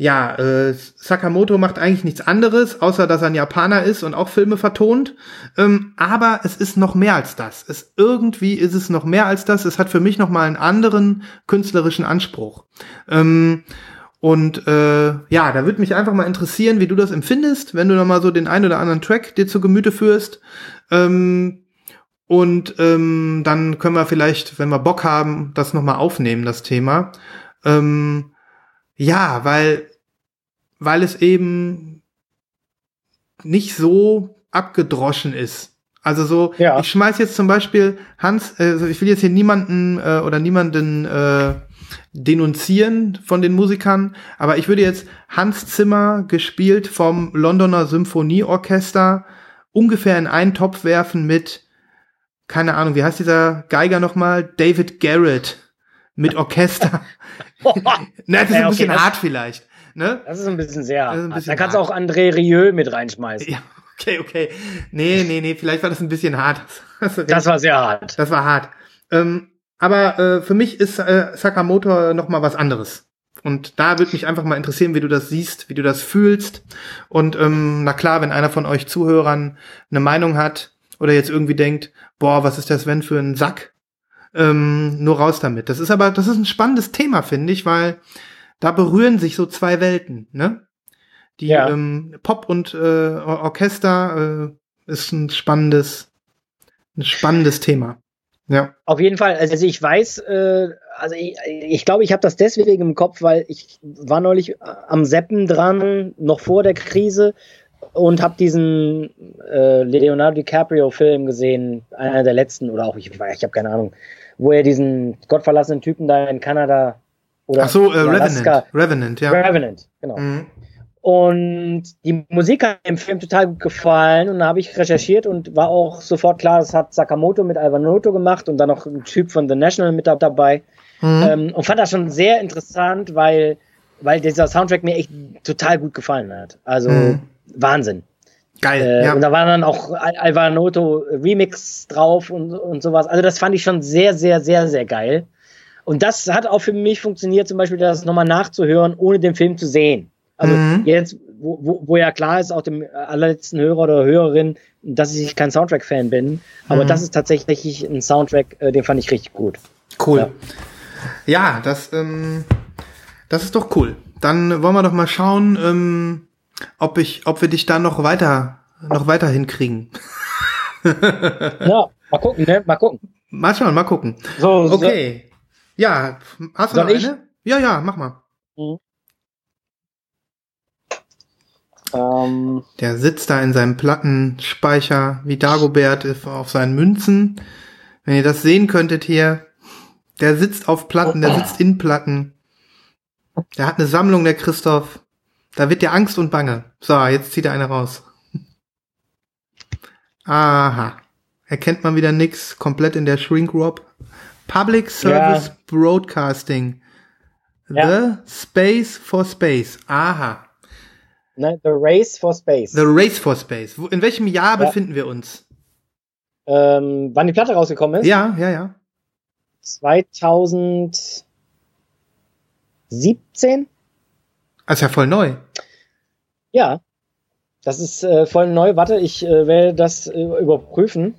ja, äh, Sakamoto macht eigentlich nichts anderes, außer dass er ein Japaner ist und auch Filme vertont. Ähm, aber es ist noch mehr als das. Es irgendwie ist es noch mehr als das. Es hat für mich noch mal einen anderen künstlerischen Anspruch. Ähm, und äh, ja, da würde mich einfach mal interessieren, wie du das empfindest, wenn du noch mal so den ein oder anderen Track dir zu Gemüte führst. Ähm, und ähm, dann können wir vielleicht, wenn wir Bock haben, das noch mal aufnehmen, das Thema. Ähm, ja, weil, weil es eben nicht so abgedroschen ist. Also so, Ja. ich schmeiß jetzt zum Beispiel Hans, äh, also ich will jetzt hier niemanden äh, oder niemanden äh, denunzieren von den Musikern, aber ich würde jetzt Hans Zimmer gespielt vom Londoner Symphonieorchester ungefähr in einen Topf werfen mit, keine Ahnung, wie heißt dieser Geiger nochmal? David Garrett mit Orchester. Na, das ist ein okay, bisschen das- hart vielleicht. Ne? Das ist ein bisschen sehr. Ein bisschen da kannst du auch André Rieu mit reinschmeißen. Ja, okay, okay. Nee, nee, nee, vielleicht war das ein bisschen hart. Recht. Das war sehr hart. Das war hart. Ähm, aber äh, für mich ist äh, Sakamoto noch mal was anderes. Und da würde mich einfach mal interessieren, wie du das siehst, wie du das fühlst. Und ähm, na klar, wenn einer von euch Zuhörern eine Meinung hat oder jetzt irgendwie denkt, boah, was ist das Sven für ein Sack? Ähm, nur raus damit. Das ist aber, das ist ein spannendes Thema, finde ich, weil da berühren sich so zwei Welten, ne? Die Ja. ähm, Pop und äh, Or- Orchester äh, ist ein spannendes, ein spannendes Thema. Ja. Auf jeden Fall. Also ich weiß, äh, also ich, ich glaube, ich habe das deswegen im Kopf, weil ich war neulich am Seppen dran, noch vor der Krise, und habe diesen äh, Leonardo DiCaprio-Film gesehen, einer der letzten, oder auch, ich, ich habe keine Ahnung, wo er diesen gottverlassenen Typen da in Kanada oder Ach so, äh, Revenant. Revenant, ja. Revenant, genau. Mhm. Und die Musik hat mir im Film total gut gefallen und da habe ich recherchiert und war auch sofort klar, das hat Sakamoto mit Alvanoto gemacht und dann noch ein Typ von The National mit da- dabei. Mhm. Ähm, und fand das schon sehr interessant, weil, weil dieser Soundtrack mir echt total gut gefallen hat. Also Mhm. Wahnsinn. Geil, Äh, ja. Und da waren dann auch Al Alvanoto Remix drauf und, und sowas. Also das fand ich schon sehr, sehr, sehr, sehr geil. Und das hat auch für mich funktioniert, zum Beispiel das nochmal nachzuhören, ohne den Film zu sehen. Also Mhm. jetzt, wo, wo, wo ja klar ist, auch dem allerletzten Hörer oder Hörerin, dass ich kein Soundtrack-Fan bin. Aber Mhm. das ist tatsächlich ein Soundtrack, äh, den fand ich richtig gut. Cool. Ja. Ja, das, ähm, das ist doch cool. Dann wollen wir doch mal schauen, ähm, ob ich, ob wir dich da noch weiter, noch weiter hinkriegen. Ja, mal gucken, ne? Mal gucken. Mal schauen, mal gucken. So, so- Okay. Ja, hast du Soll noch ich? eine? Ja, ja, mach mal. Ähm, Der sitzt da in seinem Plattenspeicher wie Dagobert auf seinen Münzen. Wenn ihr das sehen könntet hier, der sitzt auf Platten, der sitzt in Platten. Der hat eine Sammlung, der Christoph. Da wird dir Angst und Bange. So, jetzt zieht er eine raus. Aha. Erkennt man wieder nix. Komplett in der Shrink Rob. Public Service Ja. Broadcasting. Ja. The Space for Space. Aha. ne, The Race for Space. The Race for Space. In welchem Jahr Ja. befinden wir uns? ähm, wann die Platte rausgekommen ist? Ja, ja, ja. 2017? Das ist ja voll neu. Ja. Das ist äh, voll neu. Warte, ich äh, werde das äh, überprüfen.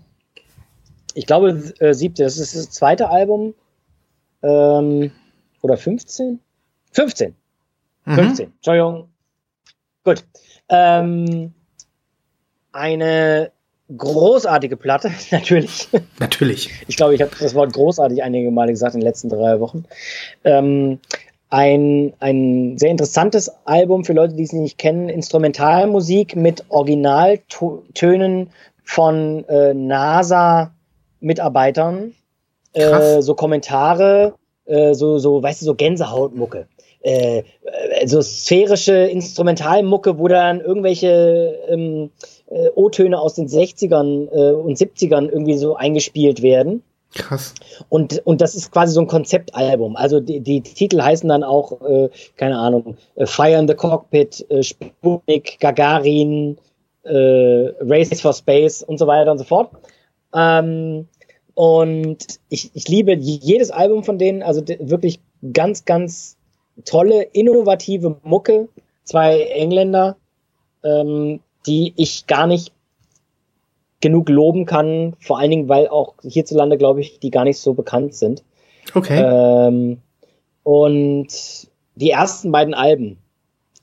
Ich glaube, äh, 17. Das ist das zweite Album. Ähm, oder 15? 15. Mhm. 15. Entschuldigung. Gut. Ähm, eine großartige Platte, natürlich. Natürlich. Ich glaube, ich habe das Wort großartig einige Male gesagt in den letzten drei Wochen. Ähm, ein, ein sehr interessantes Album für Leute, die es nicht kennen. Instrumentalmusik mit Originaltönen von äh, NASA-Mitarbeitern. Äh, so Kommentare, äh, so, so, weißt du, so Gänsehautmucke. Äh, äh, so sphärische Instrumentalmucke, wo dann irgendwelche ähm, äh, O-Töne aus den 60ern äh, und 70ern irgendwie so eingespielt werden. Krass. Und, und das ist quasi so ein Konzeptalbum. Also die, die Titel heißen dann auch, äh, keine Ahnung, Fire in the Cockpit, äh, Sputnik, Gagarin, äh, Race for Space und so weiter und so fort. Ähm, und ich, ich liebe jedes Album von denen, also wirklich ganz, ganz tolle, innovative Mucke. Zwei Engländer, ähm, die ich gar nicht genug loben kann, vor allen Dingen, weil auch hierzulande, glaube ich, die gar nicht so bekannt sind. Okay. Ähm, und die ersten beiden Alben,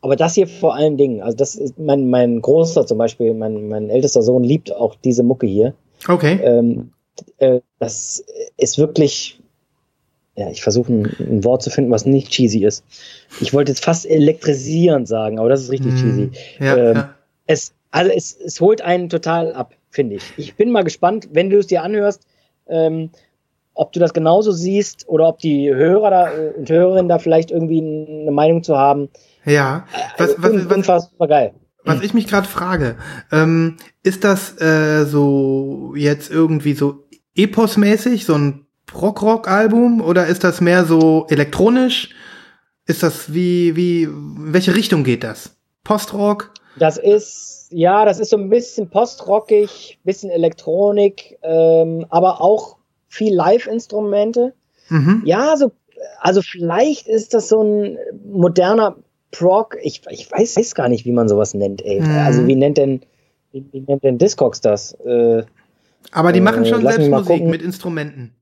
aber das hier vor allen Dingen, also das ist mein, mein Großer zum Beispiel, mein, mein ältester Sohn liebt auch diese Mucke hier. okay. Ähm, äh, das ist wirklich, ja, ich versuche ein, ein Wort zu finden, was nicht cheesy ist. Ich wollte jetzt fast elektrisierend sagen, aber das ist richtig cheesy. Hm, ja, ähm, ja. Es, also es, es holt einen total ab, finde ich. Ich bin mal gespannt, wenn du es dir anhörst, ähm, ob du das genauso siehst oder ob die Hörer da, äh, und Hörerinnen da vielleicht irgendwie eine Meinung zu haben. Ja. Was, Also, was, un- was, unfassbar geil. was ich mich gerade frage, ähm, ist das äh, so jetzt irgendwie so eposmäßig, so ein Prog-Rock-Album oder ist das mehr so elektronisch? Ist das wie, wie, in welche Richtung geht das? Postrock? Das ist, ja, das ist so ein bisschen postrockig, bisschen Elektronik, ähm, aber auch viel Live-Instrumente. Mhm. Ja, so, also vielleicht ist das so ein moderner Prog. Ich, ich weiß, weiß gar nicht, wie man sowas nennt, ey. Mhm. Also wie nennt denn, wie, wie nennt denn Discogs das? Äh, Aber die Äh, machen schon mich selbst Musik mit Instrumenten.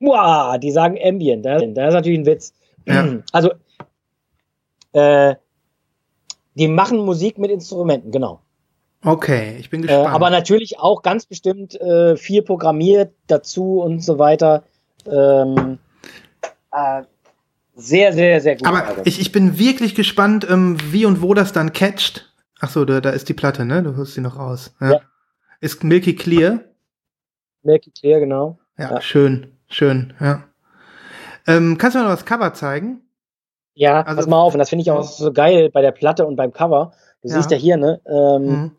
Wow, die sagen Ambient. Das, das ist natürlich ein Witz. Ja. Also, äh, die machen Musik mit Instrumenten, genau. Okay, ich bin Äh, gespannt. aber natürlich auch ganz bestimmt äh, viel programmiert dazu und so weiter. Ähm, äh, sehr, sehr, sehr gut. Aber ich, ich bin wirklich gespannt, ähm, wie und wo das dann catcht. Ach so, da, da ist die Platte, ne? Du hörst sie noch raus. Ja. Ja. Ist Milky Clear. Milky Clear, genau. Ja, Ja. schön, schön, ja. Ähm, kannst du mir noch das Cover zeigen? Ja, Also- pass mal auf. Und das finde ich auch so geil bei der Platte und beim Cover. Du Ja. siehst ja hier, ne? Ähm, Mhm.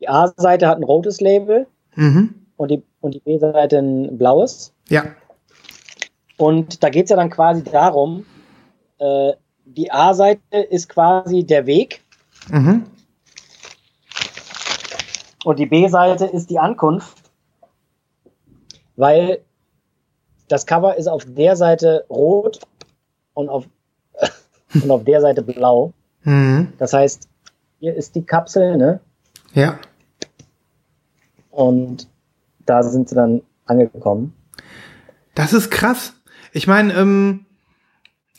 Die A-Seite hat ein rotes Label Mhm. und die, und die B-Seite ein blaues. Ja. Und da geht's ja dann quasi darum, äh, die A-Seite ist quasi der Weg Mhm. Und die B-Seite ist die Ankunft, weil das Cover ist auf der Seite rot und auf, und auf der Seite blau. Mhm. Das heißt, hier ist die Kapsel, ne? Ja. Und da sind sie dann angekommen. Das ist krass. Ich meine, ähm,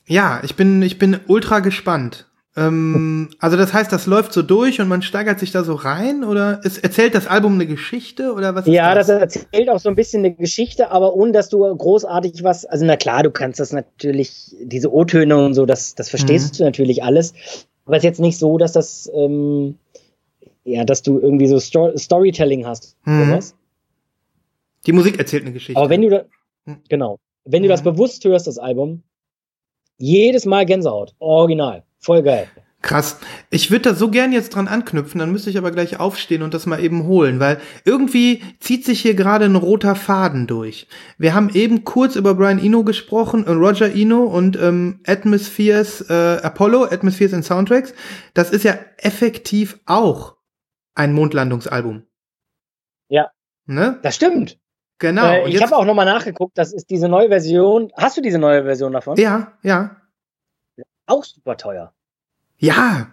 ja, ich bin, ich bin ultra gespannt. Ähm, also das heißt, das läuft so durch und man steigert sich da so rein oder es erzählt das Album eine Geschichte oder was ist Ja, das das? erzählt auch so ein bisschen eine Geschichte, aber ohne dass du großartig was, also na klar, du kannst das natürlich, diese O-Töne und so, das, das verstehst du natürlich alles. Aber es ist jetzt nicht so, dass das, ähm, ja, dass du irgendwie so Sto Storytelling hast. Mhm. Die Musik erzählt eine Geschichte. Aber wenn du da, Hm. genau, wenn du das Mhm. bewusst hörst, das Album, jedes Mal Gänsehaut, original, voll geil. Krass. Ich würde da so gern jetzt dran anknüpfen, dann müsste ich aber gleich aufstehen und das mal eben holen, weil irgendwie zieht sich hier gerade ein roter Faden durch. Wir haben eben kurz über Brian Eno gesprochen, äh, Roger Eno und ähm, Atmospheres äh, Apollo, Atmospheres and Soundtracks. Das ist ja effektiv auch ein Mondlandungsalbum. Ja. Ne? Das stimmt. Genau. äh, Und ich habe auch nochmal nachgeguckt, das ist diese neue Version. Hast du diese neue Version davon? Ja, ja. Auch super teuer. Ja.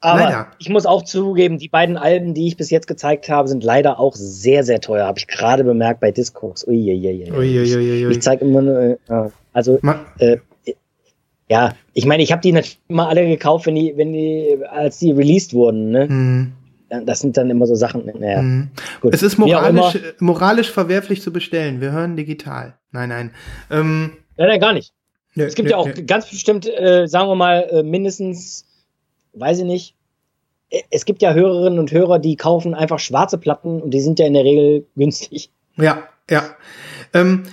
Aber Leider. ich muss auch zugeben, die beiden Alben, die ich bis jetzt gezeigt habe, sind leider auch sehr, sehr teuer. Habe ich gerade bemerkt bei Discogs. Uiuiuiui. Uiuiuiui. Ich zeige immer nur, äh, also Ma- äh, ja, ich meine, ich habe die natürlich immer alle gekauft, wenn die, wenn die, als die released wurden. Ne? Hm. Ja, Das sind dann immer so Sachen. Naja, Mhm. gut. Es ist moralisch, moralisch verwerflich zu bestellen. Wir hören digital. Nein, nein. Ähm, Nein, nein, gar nicht. nö, Es gibt nö, ja auch nö. ganz bestimmt, äh, sagen wir mal, äh, mindestens, weiß ich nicht, äh, es gibt ja Hörerinnen und Hörer, die kaufen einfach schwarze Platten und die sind ja in der Regel günstig. Ja, ja. Ähm,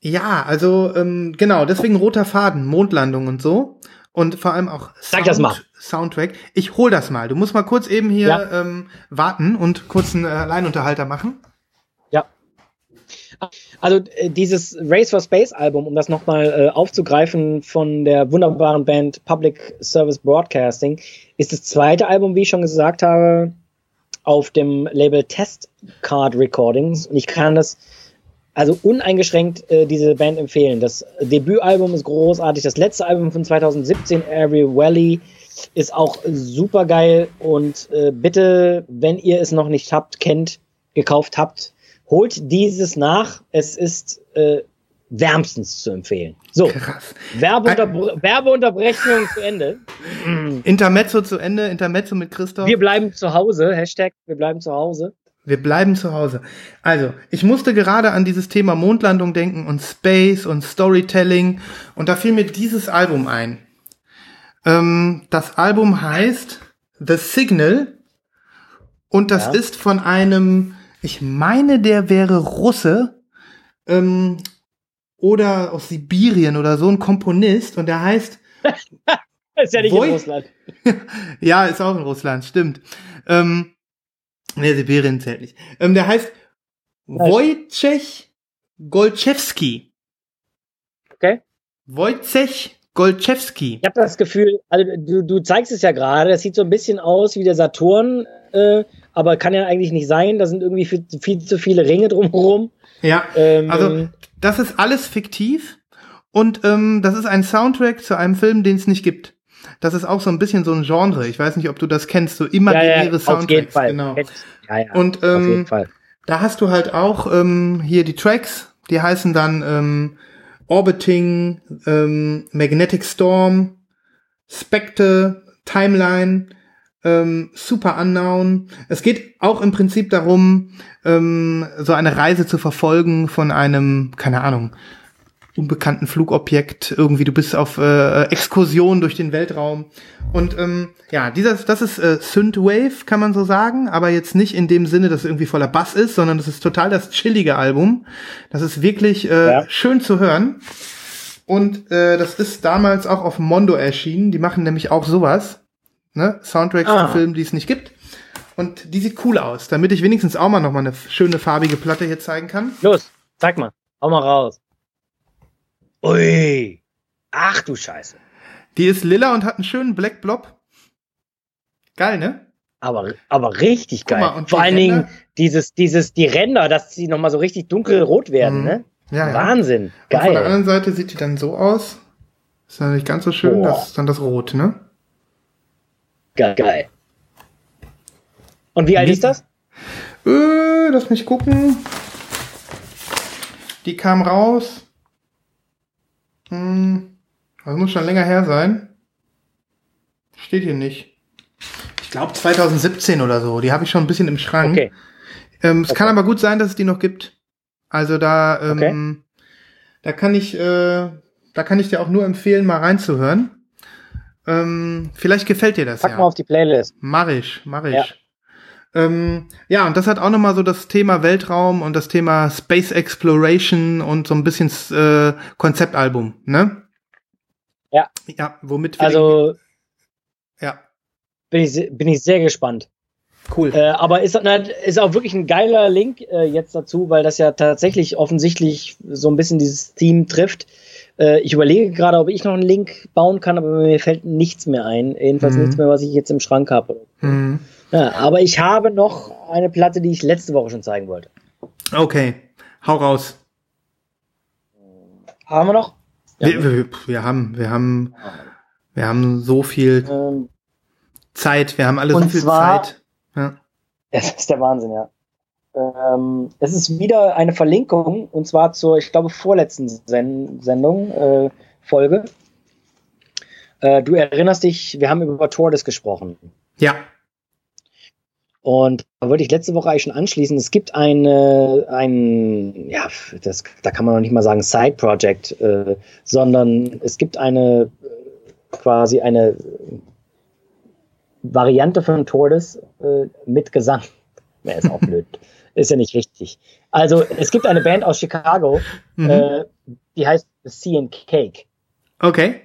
ja, also ähm, genau, deswegen roter Faden, Mondlandung und so. Und vor allem auch mal. Soundtrack. Ich hol das mal. Du musst mal kurz eben hier Ja. ähm, warten und kurz einen äh, Alleinunterhalter machen. Also äh, dieses Race for Space Album, um das nochmal äh, aufzugreifen von der wunderbaren Band Public Service Broadcasting, ist das zweite Album, wie ich schon gesagt habe, auf dem Label Test Card Recordings. Und ich kann das also uneingeschränkt äh, diese Band empfehlen. Das Debütalbum ist großartig. Das letzte Album von 2017, Every Valley, ist auch super geil. Und äh, bitte, wenn ihr es noch nicht habt, kennt, gekauft habt, holt dieses nach. Es ist äh, wärmstens zu empfehlen. So, Krass. Werbeunterbr Werbeunterbrechung zu Ende. Intermezzo zu Ende, Intermezzo mit Christoph. Wir bleiben zu Hause. Hashtag, wir bleiben zu Hause. Wir bleiben zu Hause. Also, ich musste gerade an dieses Thema Mondlandung denken und Space und Storytelling und da fiel mir dieses Album ein. Ähm, das Album heißt The Signal und das Ja. ist von einem, ich meine, der wäre Russe ähm, oder aus Sibirien oder so ein Komponist und der heißt ist ja nicht Woi- in Russland. ja, ist auch in Russland, stimmt. Ähm, ne, Sibirien zählt nicht. Ähm, der heißt Wojciech Golczewski. Okay. Wojciech Golczewski. Ich habe das Gefühl, also du, du zeigst es ja gerade, das sieht so ein bisschen aus wie der Saturn, äh, aber kann ja eigentlich nicht sein. Da sind irgendwie viel, viel zu viele Ringe drumherum. Ja, Ähm, also das ist alles fiktiv und ähm, das ist ein Soundtrack zu einem Film, den es nicht gibt. Das ist auch so ein bisschen so ein Genre. Ich weiß nicht, ob du das kennst, so ja, imaginäre ja, auf Soundtracks. jeden Fall. Genau. Ja, ja, Und auf jeden ähm, Fall. Da hast du halt auch ähm, hier die Tracks, die heißen dann ähm, Orbiting, ähm, Magnetic Storm, Spectre, Timeline, ähm, Super Unknown. Es geht auch im Prinzip darum, ähm, so eine Reise zu verfolgen von einem, keine Ahnung, unbekannten Flugobjekt. Irgendwie, du bist auf äh, Exkursion durch den Weltraum. Und ähm, ja, dieser, das ist äh, Synthwave, kann man so sagen, aber jetzt nicht in dem Sinne, dass es irgendwie voller Bass ist, sondern das ist total das chillige Album. Das ist wirklich äh, Ja. schön zu hören. Und äh, das ist damals auch auf Mondo erschienen. Die machen nämlich auch sowas. Ne? Soundtracks Ah. zu Filmen, die es nicht gibt. Und die sieht cool aus, damit ich wenigstens auch mal noch mal eine schöne farbige Platte hier zeigen kann. Los, zeig mal. Hau mal raus. Ui. Ach du Scheiße. Die ist lila und hat einen schönen Black Blob. Geil, ne? Aber, aber richtig geil. mal, Vor allen Dingen dieses, dieses, die Ränder, dass sie nochmal so richtig dunkelrot werden, Mhm. ne? Ja, ja. Wahnsinn. Und von der Geil. anderen Seite sieht die dann so aus. Ist ja nicht ganz so schön, Boah. das ist dann das Rot, ne? Geil. Und wie alt Wie- ist das? Äh, lass mich gucken. Die kam raus. Hm, das muss schon länger her sein. Steht hier nicht. Ich glaube 2017 oder so. Die habe ich schon ein bisschen im Schrank. Okay. Ähm, es Okay. kann aber gut sein, dass es die noch gibt. Also da, ähm, da kann ich, äh, da kann ich dir auch nur empfehlen, mal reinzuhören. Ähm, vielleicht gefällt dir das Pack ja. mal auf die Playlist. Mach ich, mach ich. Ja. Ähm, ja, und das hat auch nochmal so das Thema Weltraum und das Thema Space Exploration und so ein bisschen äh, Konzeptalbum, ne? Ja. Ja, womit wir Also ja, bin ich, bin ich sehr gespannt. cool. Äh, aber ist, na, ist auch wirklich ein geiler Link äh, jetzt dazu, weil das ja tatsächlich offensichtlich so ein bisschen dieses Theme trifft. Äh, ich überlege gerade, ob ich noch einen Link bauen kann, aber mir fällt nichts mehr ein. Jedenfalls Mhm. nichts mehr, was ich jetzt im Schrank habe. Mhm. Ja, aber ich habe noch eine Platte, die ich letzte Woche schon zeigen wollte. Okay, hau raus. Haben wir noch? Ja. Wir, wir, wir haben, wir haben, wir haben so viel Ähm, Zeit, wir haben alle so viel zwar- Zeit. Ja. Es ist der Wahnsinn, ja. Ähm, es ist wieder eine Verlinkung und zwar zur, ich glaube, vorletzten Sen Sendung, äh, Folge. Äh, du erinnerst dich, wir haben über Tordes gesprochen. ja, Und da wollte ich letzte Woche eigentlich schon anschließen. Es gibt eine, ein, ja, das, da kann man noch nicht mal sagen Side-Project, äh, sondern es gibt eine, äh, quasi eine Variante von Tortoise äh, mit Gesang. Ja, ist auch blöd. Ist ja nicht richtig. Also, es gibt eine Band aus Chicago, Mhm. äh, die heißt Sea and Cake. Okay.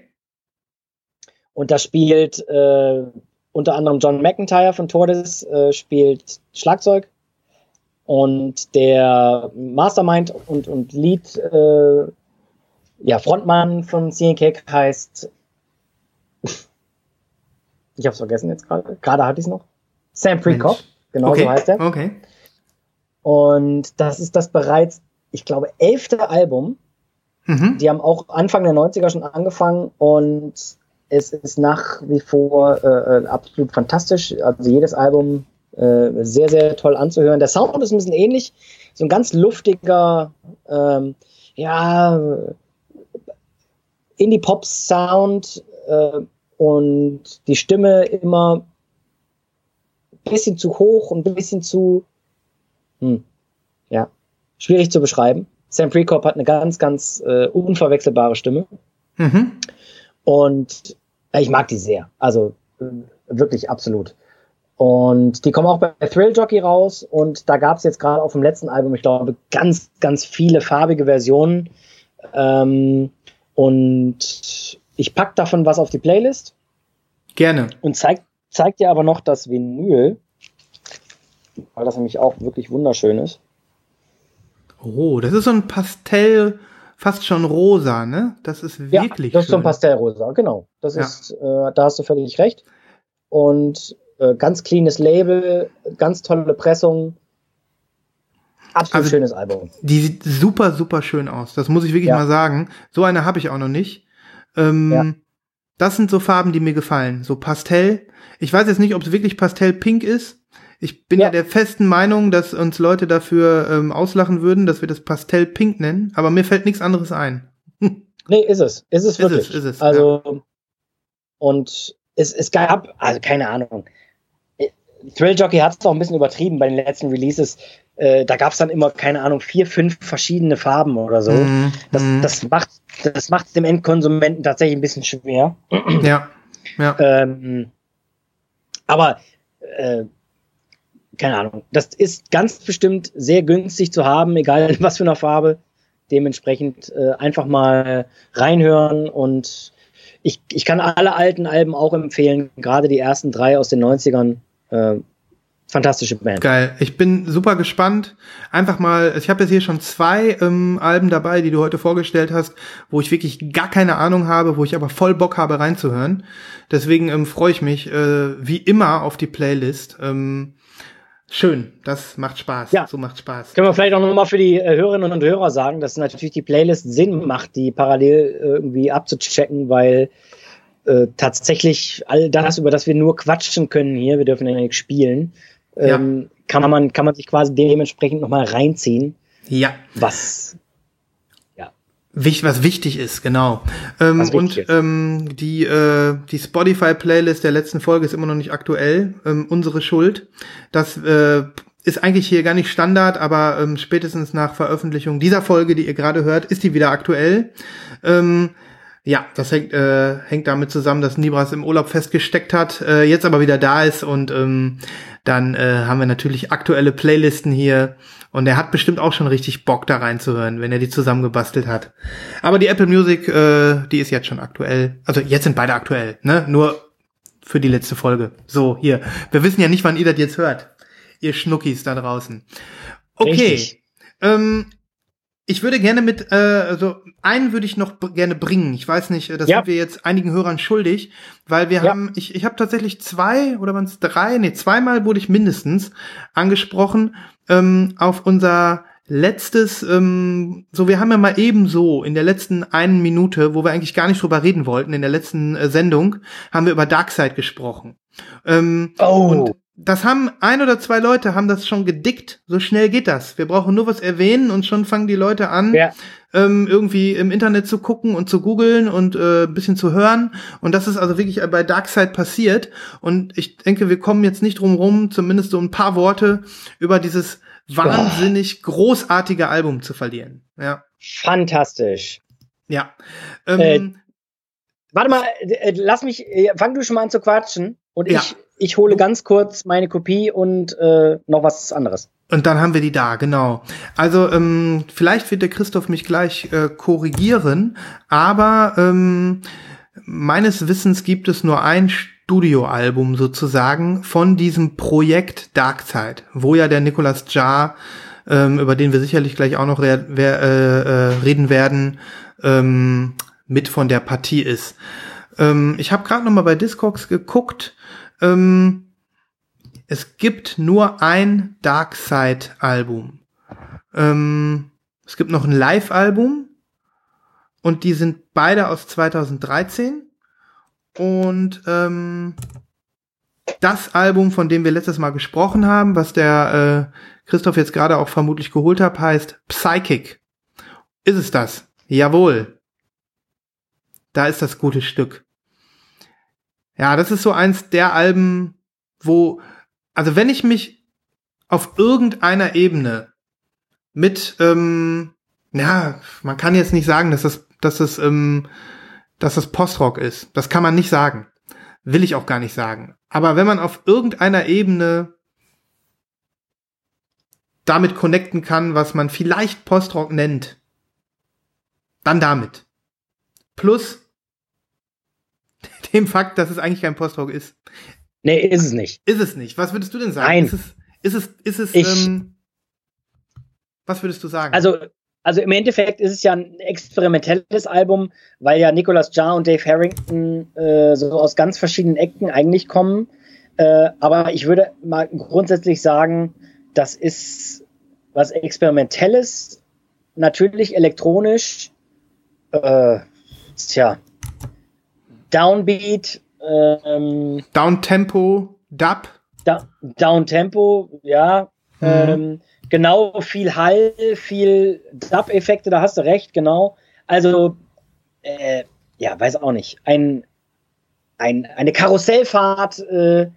Und da spielt äh, unter anderem John McIntyre von Tortoise äh, spielt Schlagzeug. Und der Mastermind und, und Lead, äh, ja, Frontmann von CNK heißt. Ich hab's vergessen jetzt gerade. Gerade hatte ich es noch. Sam Prekop. Mensch. Genau okay. so heißt er. Okay. Und das ist das bereits, ich glaube, elfte Album. Mhm. Die haben auch Anfang der 90er schon angefangen und es ist nach wie vor äh, äh, absolut fantastisch. Also jedes Album äh, sehr, sehr toll anzuhören. Der Sound ist ein bisschen ähnlich. So ein ganz luftiger, ähm, ja, Indie-Pop-Sound äh, und die Stimme immer ein bisschen zu hoch und ein bisschen zu, hm, ja, schwierig zu beschreiben. Sam Prekop hat eine ganz, ganz äh, unverwechselbare Stimme. Mhm. Und äh, ich mag die sehr. Also äh, wirklich absolut. Und die kommen auch bei Thrill Jockey raus. Und da gab es jetzt gerade auf dem letzten Album, ich glaube, ganz, ganz viele farbige Versionen. Ähm, und ich pack davon was auf die Playlist Gerne. und zeig, zeig dir aber noch das Vinyl, weil das nämlich auch wirklich wunderschön ist. Oh, das ist so ein Pastell, fast schon rosa, ne? Das ist Ja, wirklich das ist so ein. Pastellrosa, genau. Das Ja. ist, äh, da hast du völlig recht. Und äh, ganz cleanes Label, ganz tolle Pressung. Absolut Also- schönes Album. Die sieht super, super schön aus. Das muss ich wirklich Ja. mal sagen. So eine habe ich auch noch nicht. Ähm, Ja. Das sind so Farben, die mir gefallen. So Pastell. Ich weiß jetzt nicht, ob es wirklich Pastell-Pink ist. Ich bin ja. Ja. der festen Meinung, dass uns Leute dafür ähm, auslachen würden, dass wir das Pastell-Pink nennen. Aber mir fällt nichts anderes ein. Nee, ist es. Ist es Ist wirklich. es, ist es, Also, und es, es gab, also keine Ahnung. Äh, Thrill Jockey hat es auch ein bisschen übertrieben bei den letzten Releases. Äh, da gab es dann immer, keine Ahnung, vier, fünf verschiedene Farben oder so. Mhm, Das, mhm. das macht das macht dem Endkonsumenten tatsächlich ein bisschen schwer. ja. Ja. Ähm, aber äh, keine Ahnung. Das ist ganz bestimmt sehr günstig zu haben, egal in was für einer Farbe. Dementsprechend äh, einfach mal reinhören und ich, ich kann alle alten Alben auch empfehlen, gerade die ersten drei aus den 90ern. Äh, fantastische Band. Geil. Ich bin super gespannt. Einfach mal, ich habe jetzt hier schon zwei ähm, Alben dabei, die du heute vorgestellt hast, wo ich wirklich gar keine Ahnung habe, wo ich aber voll Bock habe reinzuhören. Deswegen ähm, freue ich mich äh, wie immer auf die Playlist. Ähm, schön, das macht Spaß. Ja. So macht Spaß. Können wir vielleicht auch nochmal für die äh, Hörerinnen und Hörer sagen, dass natürlich die Playlist Sinn macht, die parallel äh, irgendwie abzuchecken, weil äh, tatsächlich all das, über das wir nur quatschen können hier, wir dürfen ja nicht spielen, ähm, kann man kann man sich quasi dementsprechend nochmal reinziehen, Ja. was Wicht, was wichtig ist, genau. Ähm, und ist. ähm, die, äh, die Spotify-Playlist der letzten Folge ist immer noch nicht aktuell. Ähm, unsere Schuld. Das äh, ist eigentlich hier gar nicht Standard, aber ähm, spätestens nach Veröffentlichung dieser Folge, die ihr gerade hört, ist die wieder aktuell. Ähm, ja, das hängt, äh, hängt damit zusammen, dass Nibras im Urlaub festgesteckt hat, äh, jetzt aber wieder da ist und ähm, dann äh, haben wir natürlich aktuelle Playlisten hier und er hat bestimmt auch schon richtig Bock da reinzuhören, wenn er die zusammengebastelt hat. Aber die Apple Music, äh, die ist jetzt schon aktuell. Also jetzt sind beide aktuell, ne? Nur für die letzte Folge. So, hier. Wir wissen ja nicht, wann ihr das jetzt hört. Ihr Schnuckis da draußen. Okay. Ähm, ich würde gerne mit, äh, also einen würde ich noch gerne bringen. Ich weiß nicht, äh, das Ja. sind wir jetzt einigen Hörern schuldig, weil wir Ja. haben, ich, ich habe tatsächlich zwei oder waren es drei, nee, zweimal wurde ich mindestens angesprochen ähm, auf unser letztes, ähm, so wir haben ja mal ebenso in der letzten einen Minute, wo wir eigentlich gar nicht drüber reden wollten, in der letzten äh, Sendung, haben wir über Darkseid gesprochen. Ähm, Oh. und das haben ein oder zwei Leute haben das schon gedickt. So schnell geht das. Wir brauchen nur was erwähnen und schon fangen die Leute an, Ja. ähm, irgendwie im Internet zu gucken und zu googeln und äh, ein bisschen zu hören. Und das ist also wirklich bei Darkseid passiert. Und ich denke, wir kommen jetzt nicht drum rum, zumindest so ein paar Worte über dieses wahnsinnig großartige Album zu verlieren. Ja. Fantastisch. Ja. Ähm, Warte mal, äh, lass mich, äh, fang du schon mal an zu quatschen und Ja. ich, ich hole ganz kurz meine Kopie und äh, noch was anderes. Und dann haben wir die da, genau. Also ähm, vielleicht wird der Christoph mich gleich äh, korrigieren, aber ähm, meines Wissens gibt es nur ein Studioalbum sozusagen von diesem Projekt Darkseid, wo ja der Nicolas Jar, ähm, über den wir sicherlich gleich auch noch re wer, äh, äh, reden werden, ähm, mit von der Partie ist. Ähm, ich habe gerade noch mal bei Discogs geguckt. Ähm, es gibt nur ein Darkseid-Album. Ähm, es gibt noch ein Live-Album und die sind beide aus 2013. Und ähm, das Album, von dem wir letztes Mal gesprochen haben, was der äh, Christoph jetzt gerade auch vermutlich geholt hat, heißt Psychic. Ist es das? Jawohl. Da ist das gute Stück. Ja, das ist so eins der Alben, wo, also wenn ich mich auf irgendeiner Ebene mit, ähm, ja, man kann jetzt nicht sagen, dass das, dass das, ähm, dass das Postrock ist. Das kann man nicht sagen. Will ich auch gar nicht sagen. Aber wenn man auf irgendeiner Ebene damit connecten kann, was man vielleicht Postrock nennt, dann damit. Plus dem Fakt, dass es eigentlich kein Postrock ist. Nee, ist es nicht. Ist es nicht. Was würdest du denn sagen? Nein. Ist es, ist es, ist es, Ich- ähm, was würdest du sagen? Also, also im Endeffekt ist es ja ein experimentelles Album, weil ja Nicolas Jar und Dave Harrington äh, so aus ganz verschiedenen Ecken eigentlich kommen. Äh, aber ich würde mal grundsätzlich sagen, das ist was Experimentelles, natürlich elektronisch, äh, tja, Downbeat, ähm, Downtempo, Dub. da Downtempo, ja. Mhm. Ähm, genau, viel Hall, viel Dub-Effekte, da hast du recht, genau. Also, äh, ja, weiß auch nicht. Ein, ein, eine Karussellfahrt äh,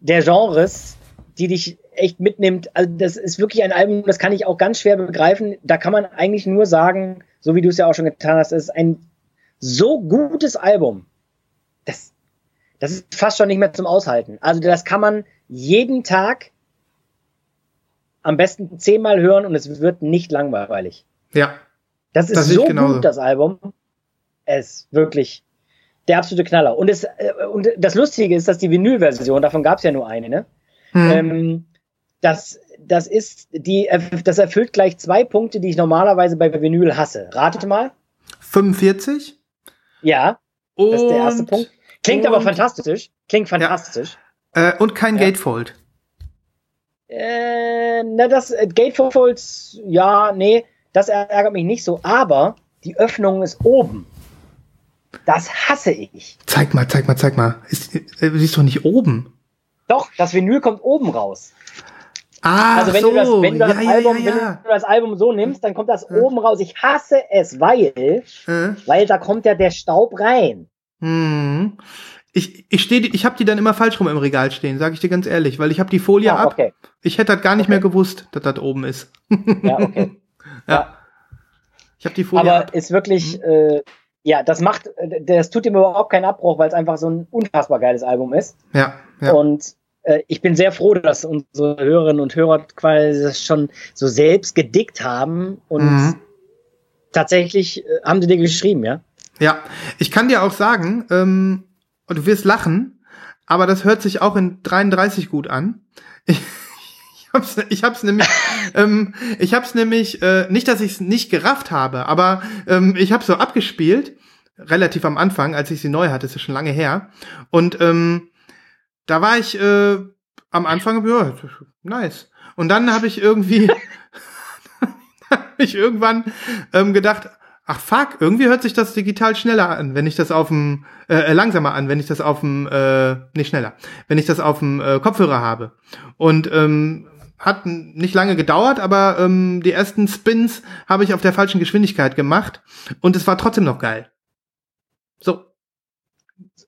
der Genres, die dich echt mitnimmt. Also, das ist wirklich ein Album, das kann ich auch ganz schwer begreifen. Da kann man eigentlich nur sagen, so wie du es ja auch schon getan hast, es ist ein so gutes Album. Das, ist fast schon nicht mehr zum Aushalten. Also das kann man jeden Tag am besten zehnmal hören und es wird nicht langweilig. Ja. Das ist Das so gut, das Album. Es ist wirklich der absolute Knaller. Und, es, äh, und das Lustige ist, dass die Vinyl-Version, davon gab es ja nur eine, ne? Hm. Ähm, das, das ist die, das erfüllt gleich zwei Punkte, die ich normalerweise bei Vinyl hasse. Ratet mal. 45. Ja, Und, das ist der erste Punkt. Klingt aber und- fantastisch. Klingt fantastisch. Äh, und kein Ja. Gatefold. Äh, na, das äh, Gatefolds, ja, nee, das ärgert mich nicht so, aber die Öffnung ist oben. Das hasse ich. Zeig mal, zeig mal, zeig mal. Ist, äh, siehst du nicht oben? Doch, das Vinyl kommt oben raus. Ah, Also wenn so. du das, wenn du das ja, ja, Album, ja, wenn ja. du das Album so nimmst, dann kommt das oben raus. Ich hasse es, weil, Äh, weil da kommt ja der Staub rein. Hm. Ich, ich stehe, ich habe die dann immer falsch rum im Regal stehen, sage ich dir ganz ehrlich, weil ich habe die Folie Ah, ab. okay. Ich hätte das gar nicht Okay. mehr gewusst, dass das oben ist. Ja, okay. Ja. Ich habe die Folie Aber ab. ist wirklich, äh, ja, das macht, äh, das tut ihm überhaupt keinen Abbruch, weil es einfach so ein unfassbar geiles Album ist. Ja, ja. Und äh, ich bin sehr froh, dass unsere Hörerinnen und Hörer quasi das schon so selbst gedickt haben und Mhm. tatsächlich äh, haben sie dir geschrieben, ja? Ja, ich kann dir auch sagen, ähm, und du wirst lachen, aber das hört sich auch in 33 gut an. Ich, ich hab's, ich hab's nämlich, ähm, ich hab's nämlich, äh, nicht, dass ich es nicht gerafft habe, aber ähm, ich habe so abgespielt, relativ am Anfang, als ich sie neu hatte, ist ja schon lange her. Und ähm, da war ich äh, am Anfang, ja, nice. Und dann habe ich irgendwie, hab ich irgendwann ähm, gedacht, ach fuck, irgendwie hört sich das digital schneller an, wenn ich das auf dem, äh, äh, langsamer an, wenn ich das auf dem, äh, nicht schneller, wenn ich das auf dem äh, Kopfhörer habe. Und ähm, hat nicht lange gedauert, aber ähm, die ersten Spins habe ich auf der falschen Geschwindigkeit gemacht und es war trotzdem noch geil. So.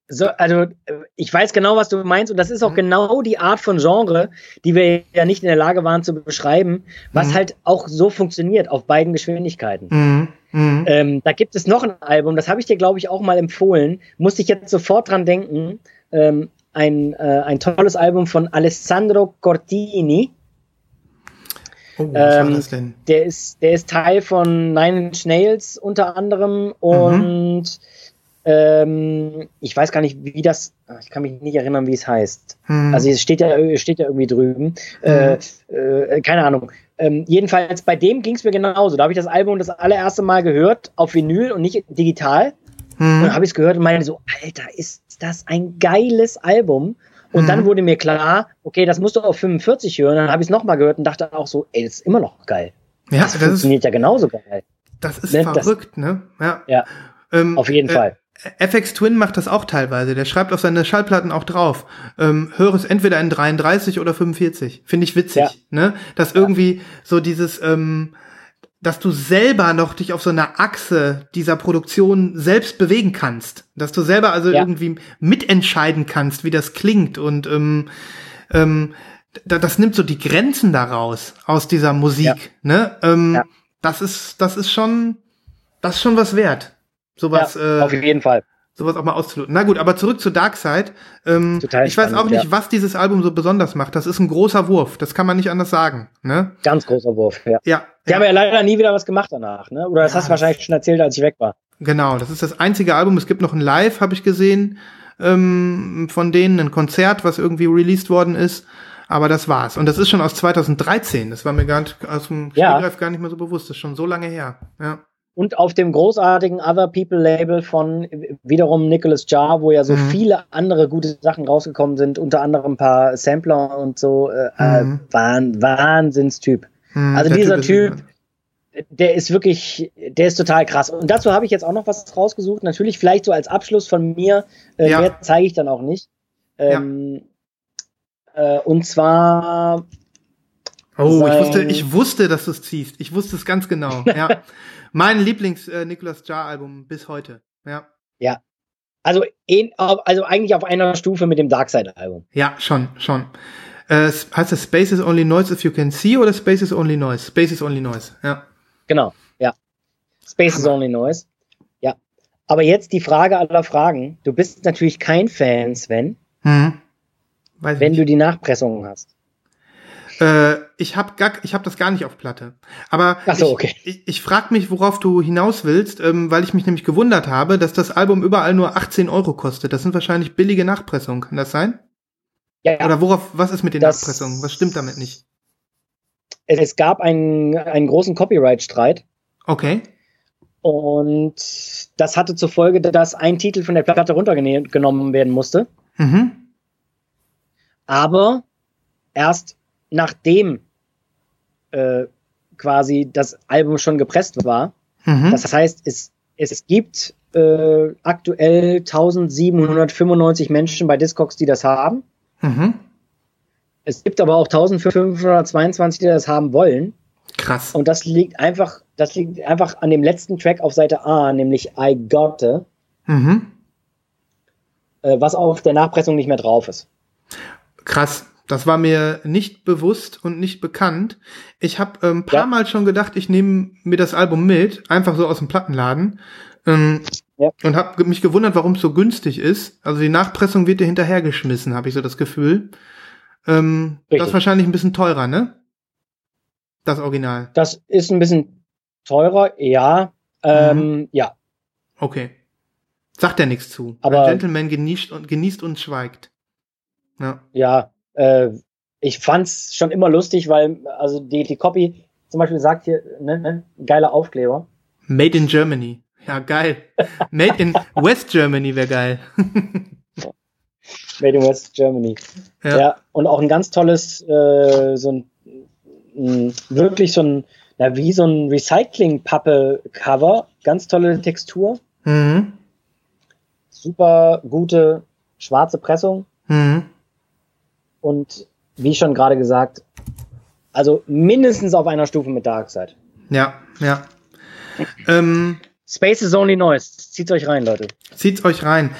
So, also äh, ich weiß genau, was du meinst und das ist auch Mhm. genau die Art von Genre, die wir ja nicht in der Lage waren zu beschreiben, was Mhm. halt auch so funktioniert auf beiden Geschwindigkeiten. Mhm. Mhm. Ähm, da gibt es noch ein Album, das habe ich dir, glaube ich, auch mal empfohlen. Musste ich jetzt sofort dran denken. Ähm, ein, äh, ein tolles Album von Alessandro Cortini. Oh, ähm? Der ist, der ist Teil von Nine Inch Nails unter anderem und ähm, ich weiß gar nicht, wie das, ich kann mich nicht erinnern, wie es heißt. Mhm. Also es steht ja, steht ja irgendwie drüben. Äh, äh, keine Ahnung. Ähm, jedenfalls bei dem ging es mir genauso. Da habe ich das Album das allererste Mal gehört auf Vinyl und nicht digital. Und Mhm. dann habe ich es gehört und meinte so, Alter, ist das ein geiles Album. Und Mhm. dann wurde mir klar, okay, das musst du auf 45 hören. Dann habe ich es nochmal gehört und dachte auch so, ey, das ist immer noch geil. ja, Das, das ist, funktioniert ja genauso geil. das ist ne, das- verrückt, ne? Ja. Ja, Ähm, auf jeden äh, Fall. FX Twin macht das auch teilweise. Der schreibt auf seine Schallplatten auch drauf. Ähm, höre es entweder in 33 oder 45. Finde ich witzig, Ja. ne? Dass irgendwie so dieses, ähm, dass du selber noch dich auf so einer Achse dieser Produktion selbst bewegen kannst. Dass du selber also Ja. irgendwie mitentscheiden kannst, wie das klingt und ähm, ähm, da, das nimmt so die Grenzen daraus aus dieser Musik, Ja. ne? Ähm, Ja. Das ist, das ist schon, das ist schon was wert. Sowas, ja, äh, auf jeden Fall. sowas auch mal auszuloten. Na gut, aber zurück zu Darkseid. Ähm, Total ich weiß spannend, auch nicht, ja. was dieses Album so besonders macht. Das ist ein großer Wurf. Das kann man nicht anders sagen. Ne? Ganz großer Wurf, ja. Ja, Die ja haben ja leider nie wieder was gemacht danach, ne? Oder das Ja, hast du wahrscheinlich schon erzählt, als ich weg war. genau. Das ist das einzige Album. Es gibt noch ein Live, habe ich gesehen, ähm, von denen ein Konzert, was irgendwie released worden ist. Aber das war's. Und das ist schon aus 2013. Das war mir gar nicht, aus dem Ja. Stegreif gar nicht mehr so bewusst. Das ist schon so lange her. Ja. Und auf dem großartigen Other People Label von wiederum Nicholas Jar, wo ja so Mhm. viele andere gute Sachen rausgekommen sind, unter anderem ein paar Sampler und so. Äh, Mhm. äh, Wahn, Wahnsinnstyp. Hm, Also dieser ist- Typ, der ist wirklich, der ist total krass. Und dazu habe ich jetzt auch noch was rausgesucht. Natürlich vielleicht so als Abschluss von mir. Äh, Ja. Mehr zeige ich dann auch nicht. Ähm, äh, und zwar Oh, ich wusste, ich wusste, dass du es ziehst. Ich wusste es ganz genau. Ja. mein Lieblings äh, Nicholas Jar Album bis heute. Ja. Also, in, also eigentlich auf einer Stufe mit dem Darkseid-Album. Ja, schon, schon. Äh, heißt das Space is only noise if you can see oder Space is only noise? Space is only noise, ja. Genau, ja. Space is only noise. Ja. Aber jetzt die Frage aller Fragen. Du bist natürlich kein Fan, Sven, Hm. Weiß wenn ich du nicht. die Nachpressungen hast. Äh, ich habe gar, ich hab das gar nicht auf Platte. Aber so, ich, okay. ich, ich frage mich, worauf du hinaus willst, ähm, weil ich mich nämlich gewundert habe, dass das Album überall nur 18 Euro kostet. Das sind wahrscheinlich billige Nachpressungen. Kann das sein? Ja, Oder worauf, was ist mit den Das- Nachpressungen? Was stimmt damit nicht? es, es gab einen, einen großen Copyright-Streit. Okay. Und das hatte zur Folge, dass ein Titel von der Platte runtergenommen werden musste. Mhm. Aber erst nachdem äh, quasi das Album schon gepresst war. Mhm. Das heißt, es, es gibt äh, aktuell 1795 Menschen bei Discogs, die das haben. mhm. Es gibt aber auch 1522, die das haben wollen. Krass. Und das liegt einfach, das liegt einfach an dem letzten Track auf Seite A, nämlich I Got It, Mhm. äh, was auf der Nachpressung nicht mehr drauf ist. Krass. Das war mir nicht bewusst und nicht bekannt. Ich habe ein ähm, paar Ja. Mal schon gedacht, ich nehme mir das Album mit, einfach so aus dem Plattenladen. Ähm, Ja. Und habe mich gewundert, warum es so günstig ist. Also die Nachpressung wird dir hinterhergeschmissen, habe ich so das Gefühl. Ähm, das ist wahrscheinlich ein bisschen teurer, ne? Das Original. Das ist ein bisschen teurer, ja. Ähm, Ja, Okay. Sagt er nichts zu. Aber- Ein Gentleman genießt und, genießt und schweigt. Ja. ja. Äh, ich fand's schon immer lustig, weil, also die, die Copy zum Beispiel sagt hier, ne, ne, geiler Aufkleber. Made in Germany. Ja, geil. Made in West Germany wäre geil. Made in West Germany. Ja. Ja, und auch ein ganz tolles, äh, so ein, ein wirklich so ein, na, wie so ein Recycling-Pappe-Cover. Ganz tolle Textur. Mhm. Super gute schwarze Pressung. Mhm. Und wie schon gerade gesagt, Also mindestens auf einer Stufe mit Darkseid. Ja, ja. Ähm, Space is only noise. Zieht euch rein, Leute. zieht's euch rein.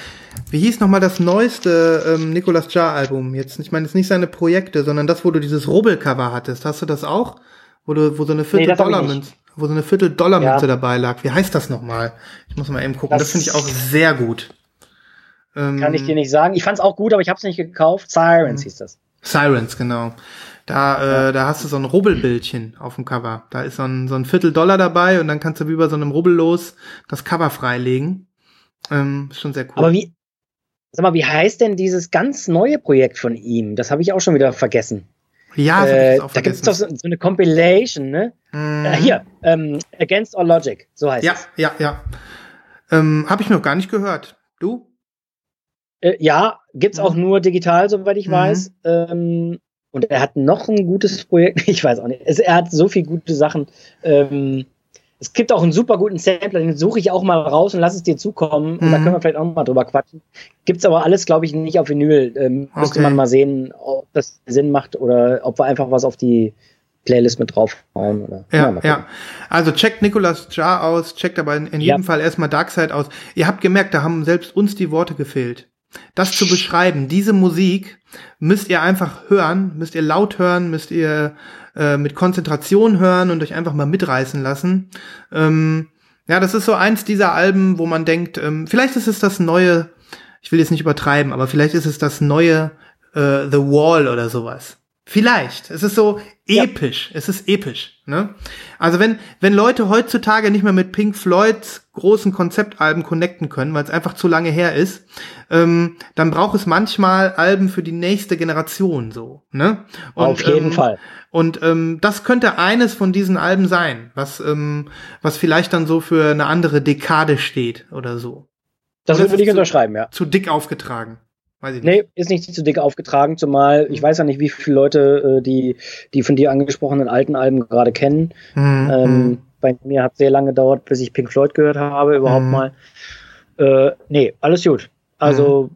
Wie hieß nochmal das neueste ähm, Nicolas Jar Album? Jetzt, ich meine, jetzt nicht seine Projekte, sondern das, wo du dieses Rubbelcover hattest. Hast du das auch? Wo du, wo so eine das hab ich Viertel-Dollar-Münze, wo so eine Viertel-Dollar-Münze Ja. dabei lag. Wie heißt das nochmal? Ich muss mal eben gucken. Das, Das- finde ich auch sehr gut. Ähm, Kann ich dir nicht sagen. Ich fand's auch gut, aber ich hab's nicht gekauft. Sirens hieß das. Sirens, genau. Da, äh, da hast du so ein Rubbelbildchen auf dem Cover. Da ist so ein, so ein Viertel Dollar dabei und dann kannst du wie bei so einem Rubbellos das Cover freilegen. Ähm, ist schon sehr cool. Aber wie, sag mal, wie heißt denn dieses ganz neue Projekt von ihm? Das habe ich auch schon wieder vergessen. ja, äh, da gibt's vergessen. doch so, so eine Compilation, ne? Mhm. Äh, hier, ähm, Against All Logic, so heißt Ja, es. ja, ja. Ähm, Habe ich noch gar nicht gehört. Du? Äh, ja, gibt's Mhm. auch nur digital, soweit ich Mhm. weiß. Ähm, und er hat noch ein gutes Projekt, ich weiß auch nicht. Es, er hat so viele gute Sachen. Ähm, es gibt auch einen super guten Sampler, den suche ich auch mal raus und lass es dir zukommen. Und da Mhm. können wir vielleicht auch mal drüber quatschen. Gibt's aber alles, glaube ich, nicht auf Vinyl. Ähm, Müsste Okay. man mal sehen, ob das Sinn macht oder ob wir einfach was auf die Playlist mit draufhauen. Oder, Ja, ja. gucken. Also checkt Nicolas Jar aus, checkt aber in, in Ja. jedem Fall erstmal Darkseid aus. Ihr habt gemerkt, da haben selbst uns die Worte gefehlt. Das zu beschreiben, diese Musik müsst ihr einfach hören, müsst ihr laut hören, müsst ihr äh, mit Konzentration hören und euch einfach mal mitreißen lassen. Ähm, ja, das ist so eins dieser Alben, wo man denkt, ähm, vielleicht ist es das neue, ich will jetzt nicht übertreiben, aber vielleicht ist es das neue äh, The Wall oder sowas. Vielleicht. Es ist so Ja. episch. Es ist episch. Ne? Also wenn, wenn Leute heutzutage nicht mehr mit Pink Floyds großen Konzeptalben connecten können, weil es einfach zu lange her ist, ähm, dann braucht es manchmal Alben für die nächste Generation so. Ne? Und, Auf jeden ähm, Fall. Und ähm, das könnte eines von diesen Alben sein, was, ähm, was vielleicht dann so für eine andere Dekade steht oder so. Das würde ich zu- unterschreiben, ja. Zu dick aufgetragen. Weiß ich nicht. Nee, ist nicht zu dick aufgetragen, zumal ich weiß ja nicht, wie viele Leute äh, die, die von dir angesprochenen alten Alben gerade kennen. Mhm. Ähm, bei mir hat sehr lange gedauert, bis ich Pink Floyd gehört habe, überhaupt Mhm. mal. Äh, nee, alles gut. Also,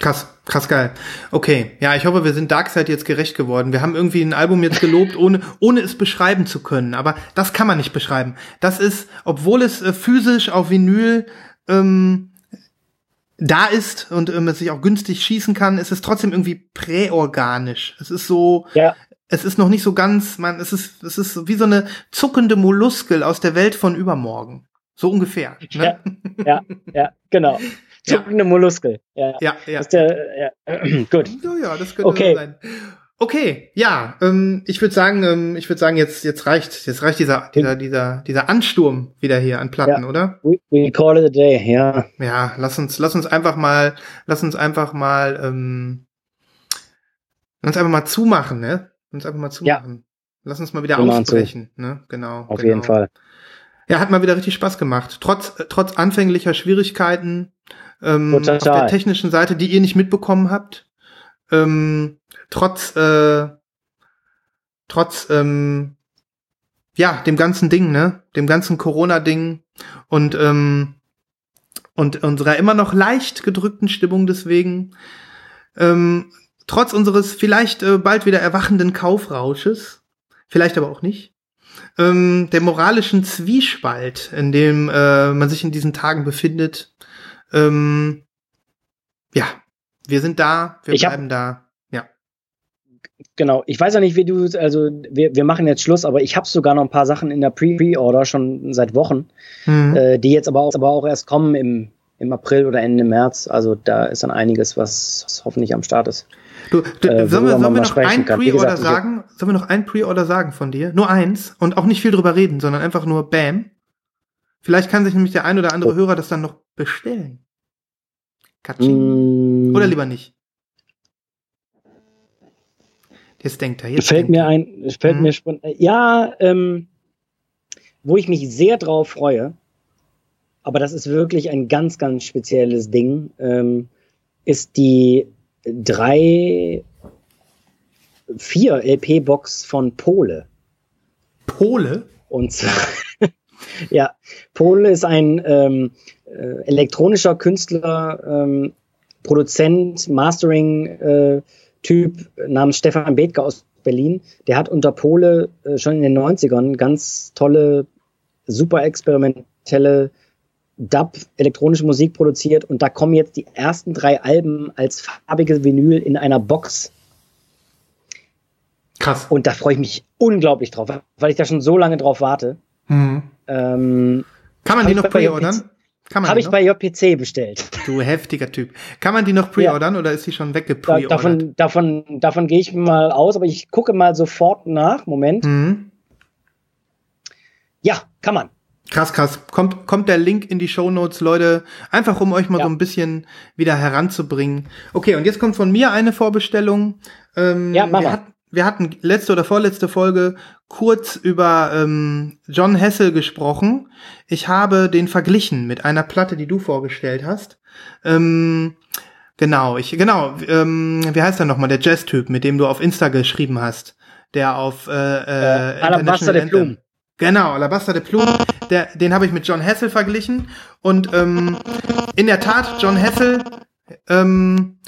Krass, krass geil. Okay, ja, ich hoffe, wir sind Darkseid jetzt gerecht geworden. Wir haben irgendwie ein Album jetzt gelobt, ohne, ohne es beschreiben zu können. Aber das kann man nicht beschreiben. Das ist, obwohl es äh, physisch auf Vinyl ähm, da ist und ähm, es sich auch günstig schießen kann, ist es trotzdem irgendwie präorganisch. Es ist so, ja, es ist noch nicht so ganz, man, es ist, es ist wie so eine zuckende Molluskel aus der Welt von übermorgen. So ungefähr. Ne? ja, ja, genau. Ja. Zuckende Molluskel. Ja. ja, ja. Der, ja. Gut. Ja, ja, das könnte Okay. so sein. Okay, ja, ähm, ich würde sagen, ähm, ich würde sagen, jetzt jetzt reicht, jetzt reicht dieser dieser dieser dieser Ansturm wieder hier an Platten, Ja. oder? We, we call it a day, ja. Ja, lass uns lass uns einfach mal lass uns einfach mal ähm, lass uns einfach mal zumachen, ne? Lass uns einfach mal zumachen. Lass uns mal wieder zu. ausbrechen, ne? Genau. Auf genau. jeden Fall. Ja, hat mal wieder richtig Spaß gemacht. Trotz, äh, trotz anfänglicher Schwierigkeiten ähm, Total. auf der technischen Seite, die ihr nicht mitbekommen habt. Ähm, trotz, äh, trotz, ähm, ja, dem ganzen Ding, ne? Dem ganzen Corona-Ding und, ähm, und unserer immer noch leicht gedrückten Stimmung deswegen. Ähm, trotz unseres vielleicht äh, bald wieder erwachenden Kaufrausches, vielleicht aber auch nicht ähm, der moralischen Zwiespalt, in dem äh, man sich in diesen Tagen befindet. Ähm, ja, wir sind da, wir Ich bleiben da. Ja. Genau. Ich weiß ja nicht, wie du, also wir, wir machen jetzt Schluss, aber ich habe sogar noch ein paar Sachen in der Pre- Pre-Order schon seit Wochen, Mhm. äh, die jetzt aber auch, aber auch erst kommen im, im April oder Ende März. Also da ist dann einiges, was, was hoffentlich am Start ist. Du, du, äh, sollen wir, sollen wir noch ein Pre-Order sagen? Sollen wir noch ein Pre-Order sagen von dir? Nur eins und auch nicht viel drüber reden, sondern einfach nur Bam. Vielleicht kann sich nämlich der ein oder andere Oh. Hörer das dann noch bestellen. Katsching. Mm, Oder lieber nicht. Jetzt denkt er. Jetzt fällt denkt mir er. ein, fällt Mhm. mir spontan. Ja, ähm, wo ich mich sehr drauf freue, aber das ist wirklich ein ganz, ganz spezielles Ding, ähm, ist die drei, vier LP-Box von Pole. Pole? Und zwar, ja, Pole ist ein ähm, äh, elektronischer Künstler, ähm, Produzent, Mastering-Typ namens Stefan Bethke aus Berlin. Der hat unter Pole äh, schon in den 90ern ganz tolle, super experimentelle Dub, elektronische Musik produziert und da kommen jetzt die ersten drei Alben als farbige Vinyl in einer Box. Krass. Und da freue ich mich unglaublich drauf, weil ich da schon so lange drauf warte. Mhm. Ähm, Kann man die noch pre-ordern? Habe ich noch? bei JPC bestellt. Du heftiger Typ. Kann man die noch pre-ordern oder ist die schon weggepreordert? davon davon, davon gehe ich mal aus, aber ich gucke mal sofort nach. Moment. Mhm. Ja, kann man. Krass, krass. Kommt, kommt der Link in die Shownotes, Leute. Einfach um euch mal Ja. so ein bisschen wieder heranzubringen. Okay, und jetzt kommt von mir eine Vorbestellung. Ähm, Ja, mach wir, hat, wir hatten letzte oder vorletzte Folge kurz über ähm, John Hessel gesprochen. Ich habe den verglichen mit einer Platte, die du vorgestellt hast. Ähm, genau, ich, genau, ähm, wie heißt er nochmal? Der Jazz-Typ, mit dem du auf Insta geschrieben hast. Der auf äh, äh, Äh, Alabaster International de Anthem- Plume. Genau, Alabaster de Plume, der, den habe ich mit John Hessel verglichen. Und ähm, in der Tat, John Hessel ähm,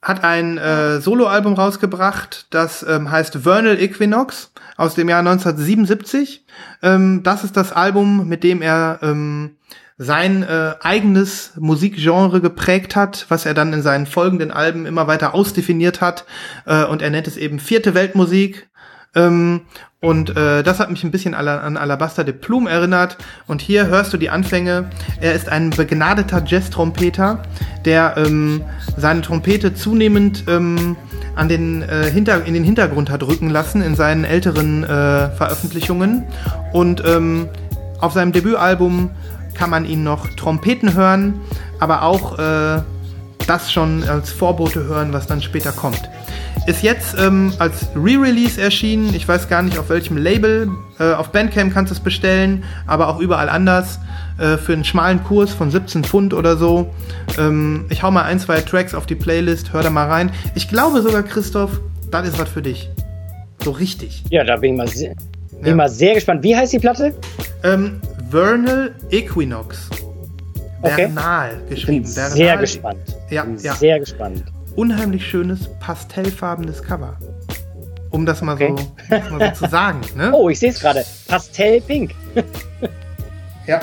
hat ein äh, Soloalbum rausgebracht, das ähm, heißt Vernal Equinox aus dem Jahr 1977. Ähm, das ist das Album, mit dem er ähm, sein äh, eigenes Musikgenre geprägt hat, was er dann in seinen folgenden Alben immer weiter ausdefiniert hat. Äh, und er nennt es eben vierte Weltmusik. Ähm, und äh, das hat mich ein bisschen an Alabaster de Plume erinnert. Und hier hörst du die Anfänge. Er ist ein begnadeter Jazz-Trompeter, der ähm, seine Trompete zunehmend ähm, an den, äh, hinter, in den Hintergrund hat rücken lassen in seinen älteren äh, Veröffentlichungen. Und ähm, auf seinem Debütalbum kann man ihn noch Trompeten hören, aber auch äh, das schon als Vorbote hören, was dann später kommt. Ist jetzt ähm, als Re-Release erschienen. Ich weiß gar nicht auf welchem Label. Äh, auf Bandcamp kannst du es bestellen, aber auch überall anders. Äh, für einen schmalen Kurs von 17 Pfund oder so. Ähm, ich hau mal ein, zwei Tracks auf die Playlist, hör da mal rein. Ich glaube sogar, Christoph, das ist was für dich. So richtig. Ja, da bin ich mal sehr, bin Ja. mal sehr gespannt. Wie heißt die Platte? Ähm, Vernal Equinox. Okay. Vernal Ich bin geschrieben. sehr gespannt. Ja, bin ja. sehr gespannt. Unheimlich schönes pastellfarbenes Cover. Um das mal, Okay. so, das mal so zu sagen. Ne? Oh, ich sehe es gerade. Pastellpink. Ja.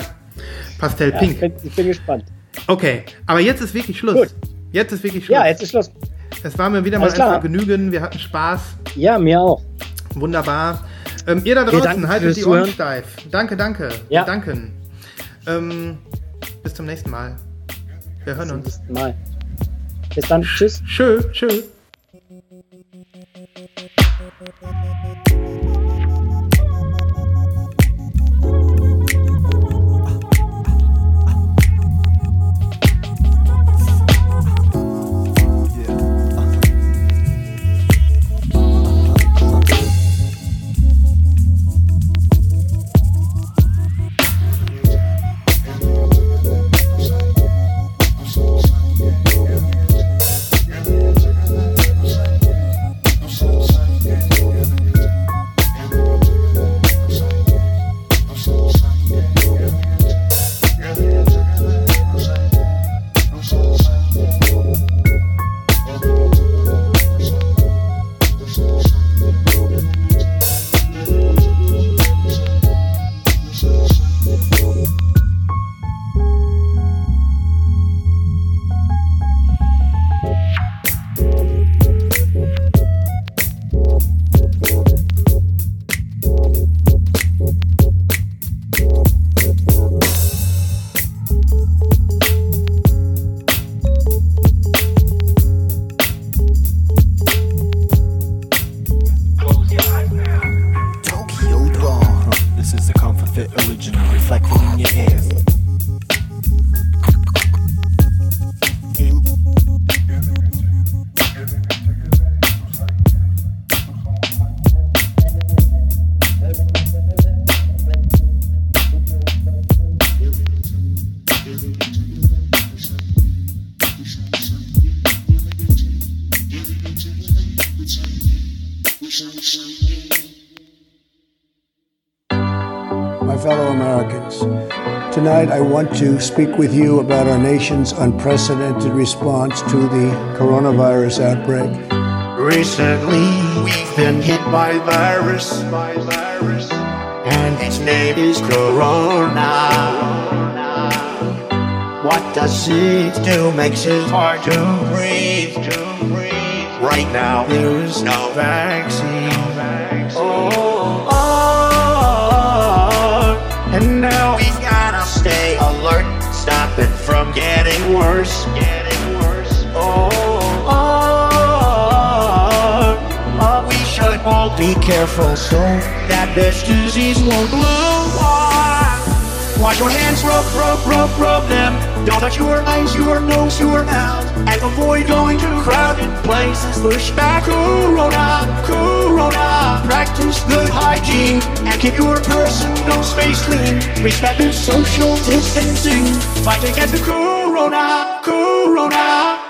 Pastell Ja, ich, bin, ich bin gespannt. Okay, aber jetzt ist wirklich Schluss. Gut. Jetzt ist wirklich Schluss. Ja, jetzt ist Schluss. es war mir wieder mal Alles klar. ein Vergnügen. Wir hatten Spaß. Ja, mir auch. Wunderbar. Ähm, ihr da draußen, Dank haltet die Ohren steif. Danke, danke. Ja. Wir danken. Ähm, bis zum nächsten Mal. Wir hören uns. Mal. Bis dann. Tschüss. Tschö, tschö. To speak with you about our nation's unprecedented response to the coronavirus outbreak. Recently, we've been hit by virus, by virus, and its name is Corona. What does it do? Makes it hard to breathe. Right now, there is no vaccine. Getting worse. Getting worse. Oh, oh, oh, we should all be careful so that this disease won't blow. Wash your hands, rub, rub, rub, rub them. Don't touch your eyes, your nose, your mouth. And avoid going to crowded places. Push back Corona, Corona. Practice good hygiene and keep your personal space clean. Respect the social distancing. Fight against the Corona, Corona.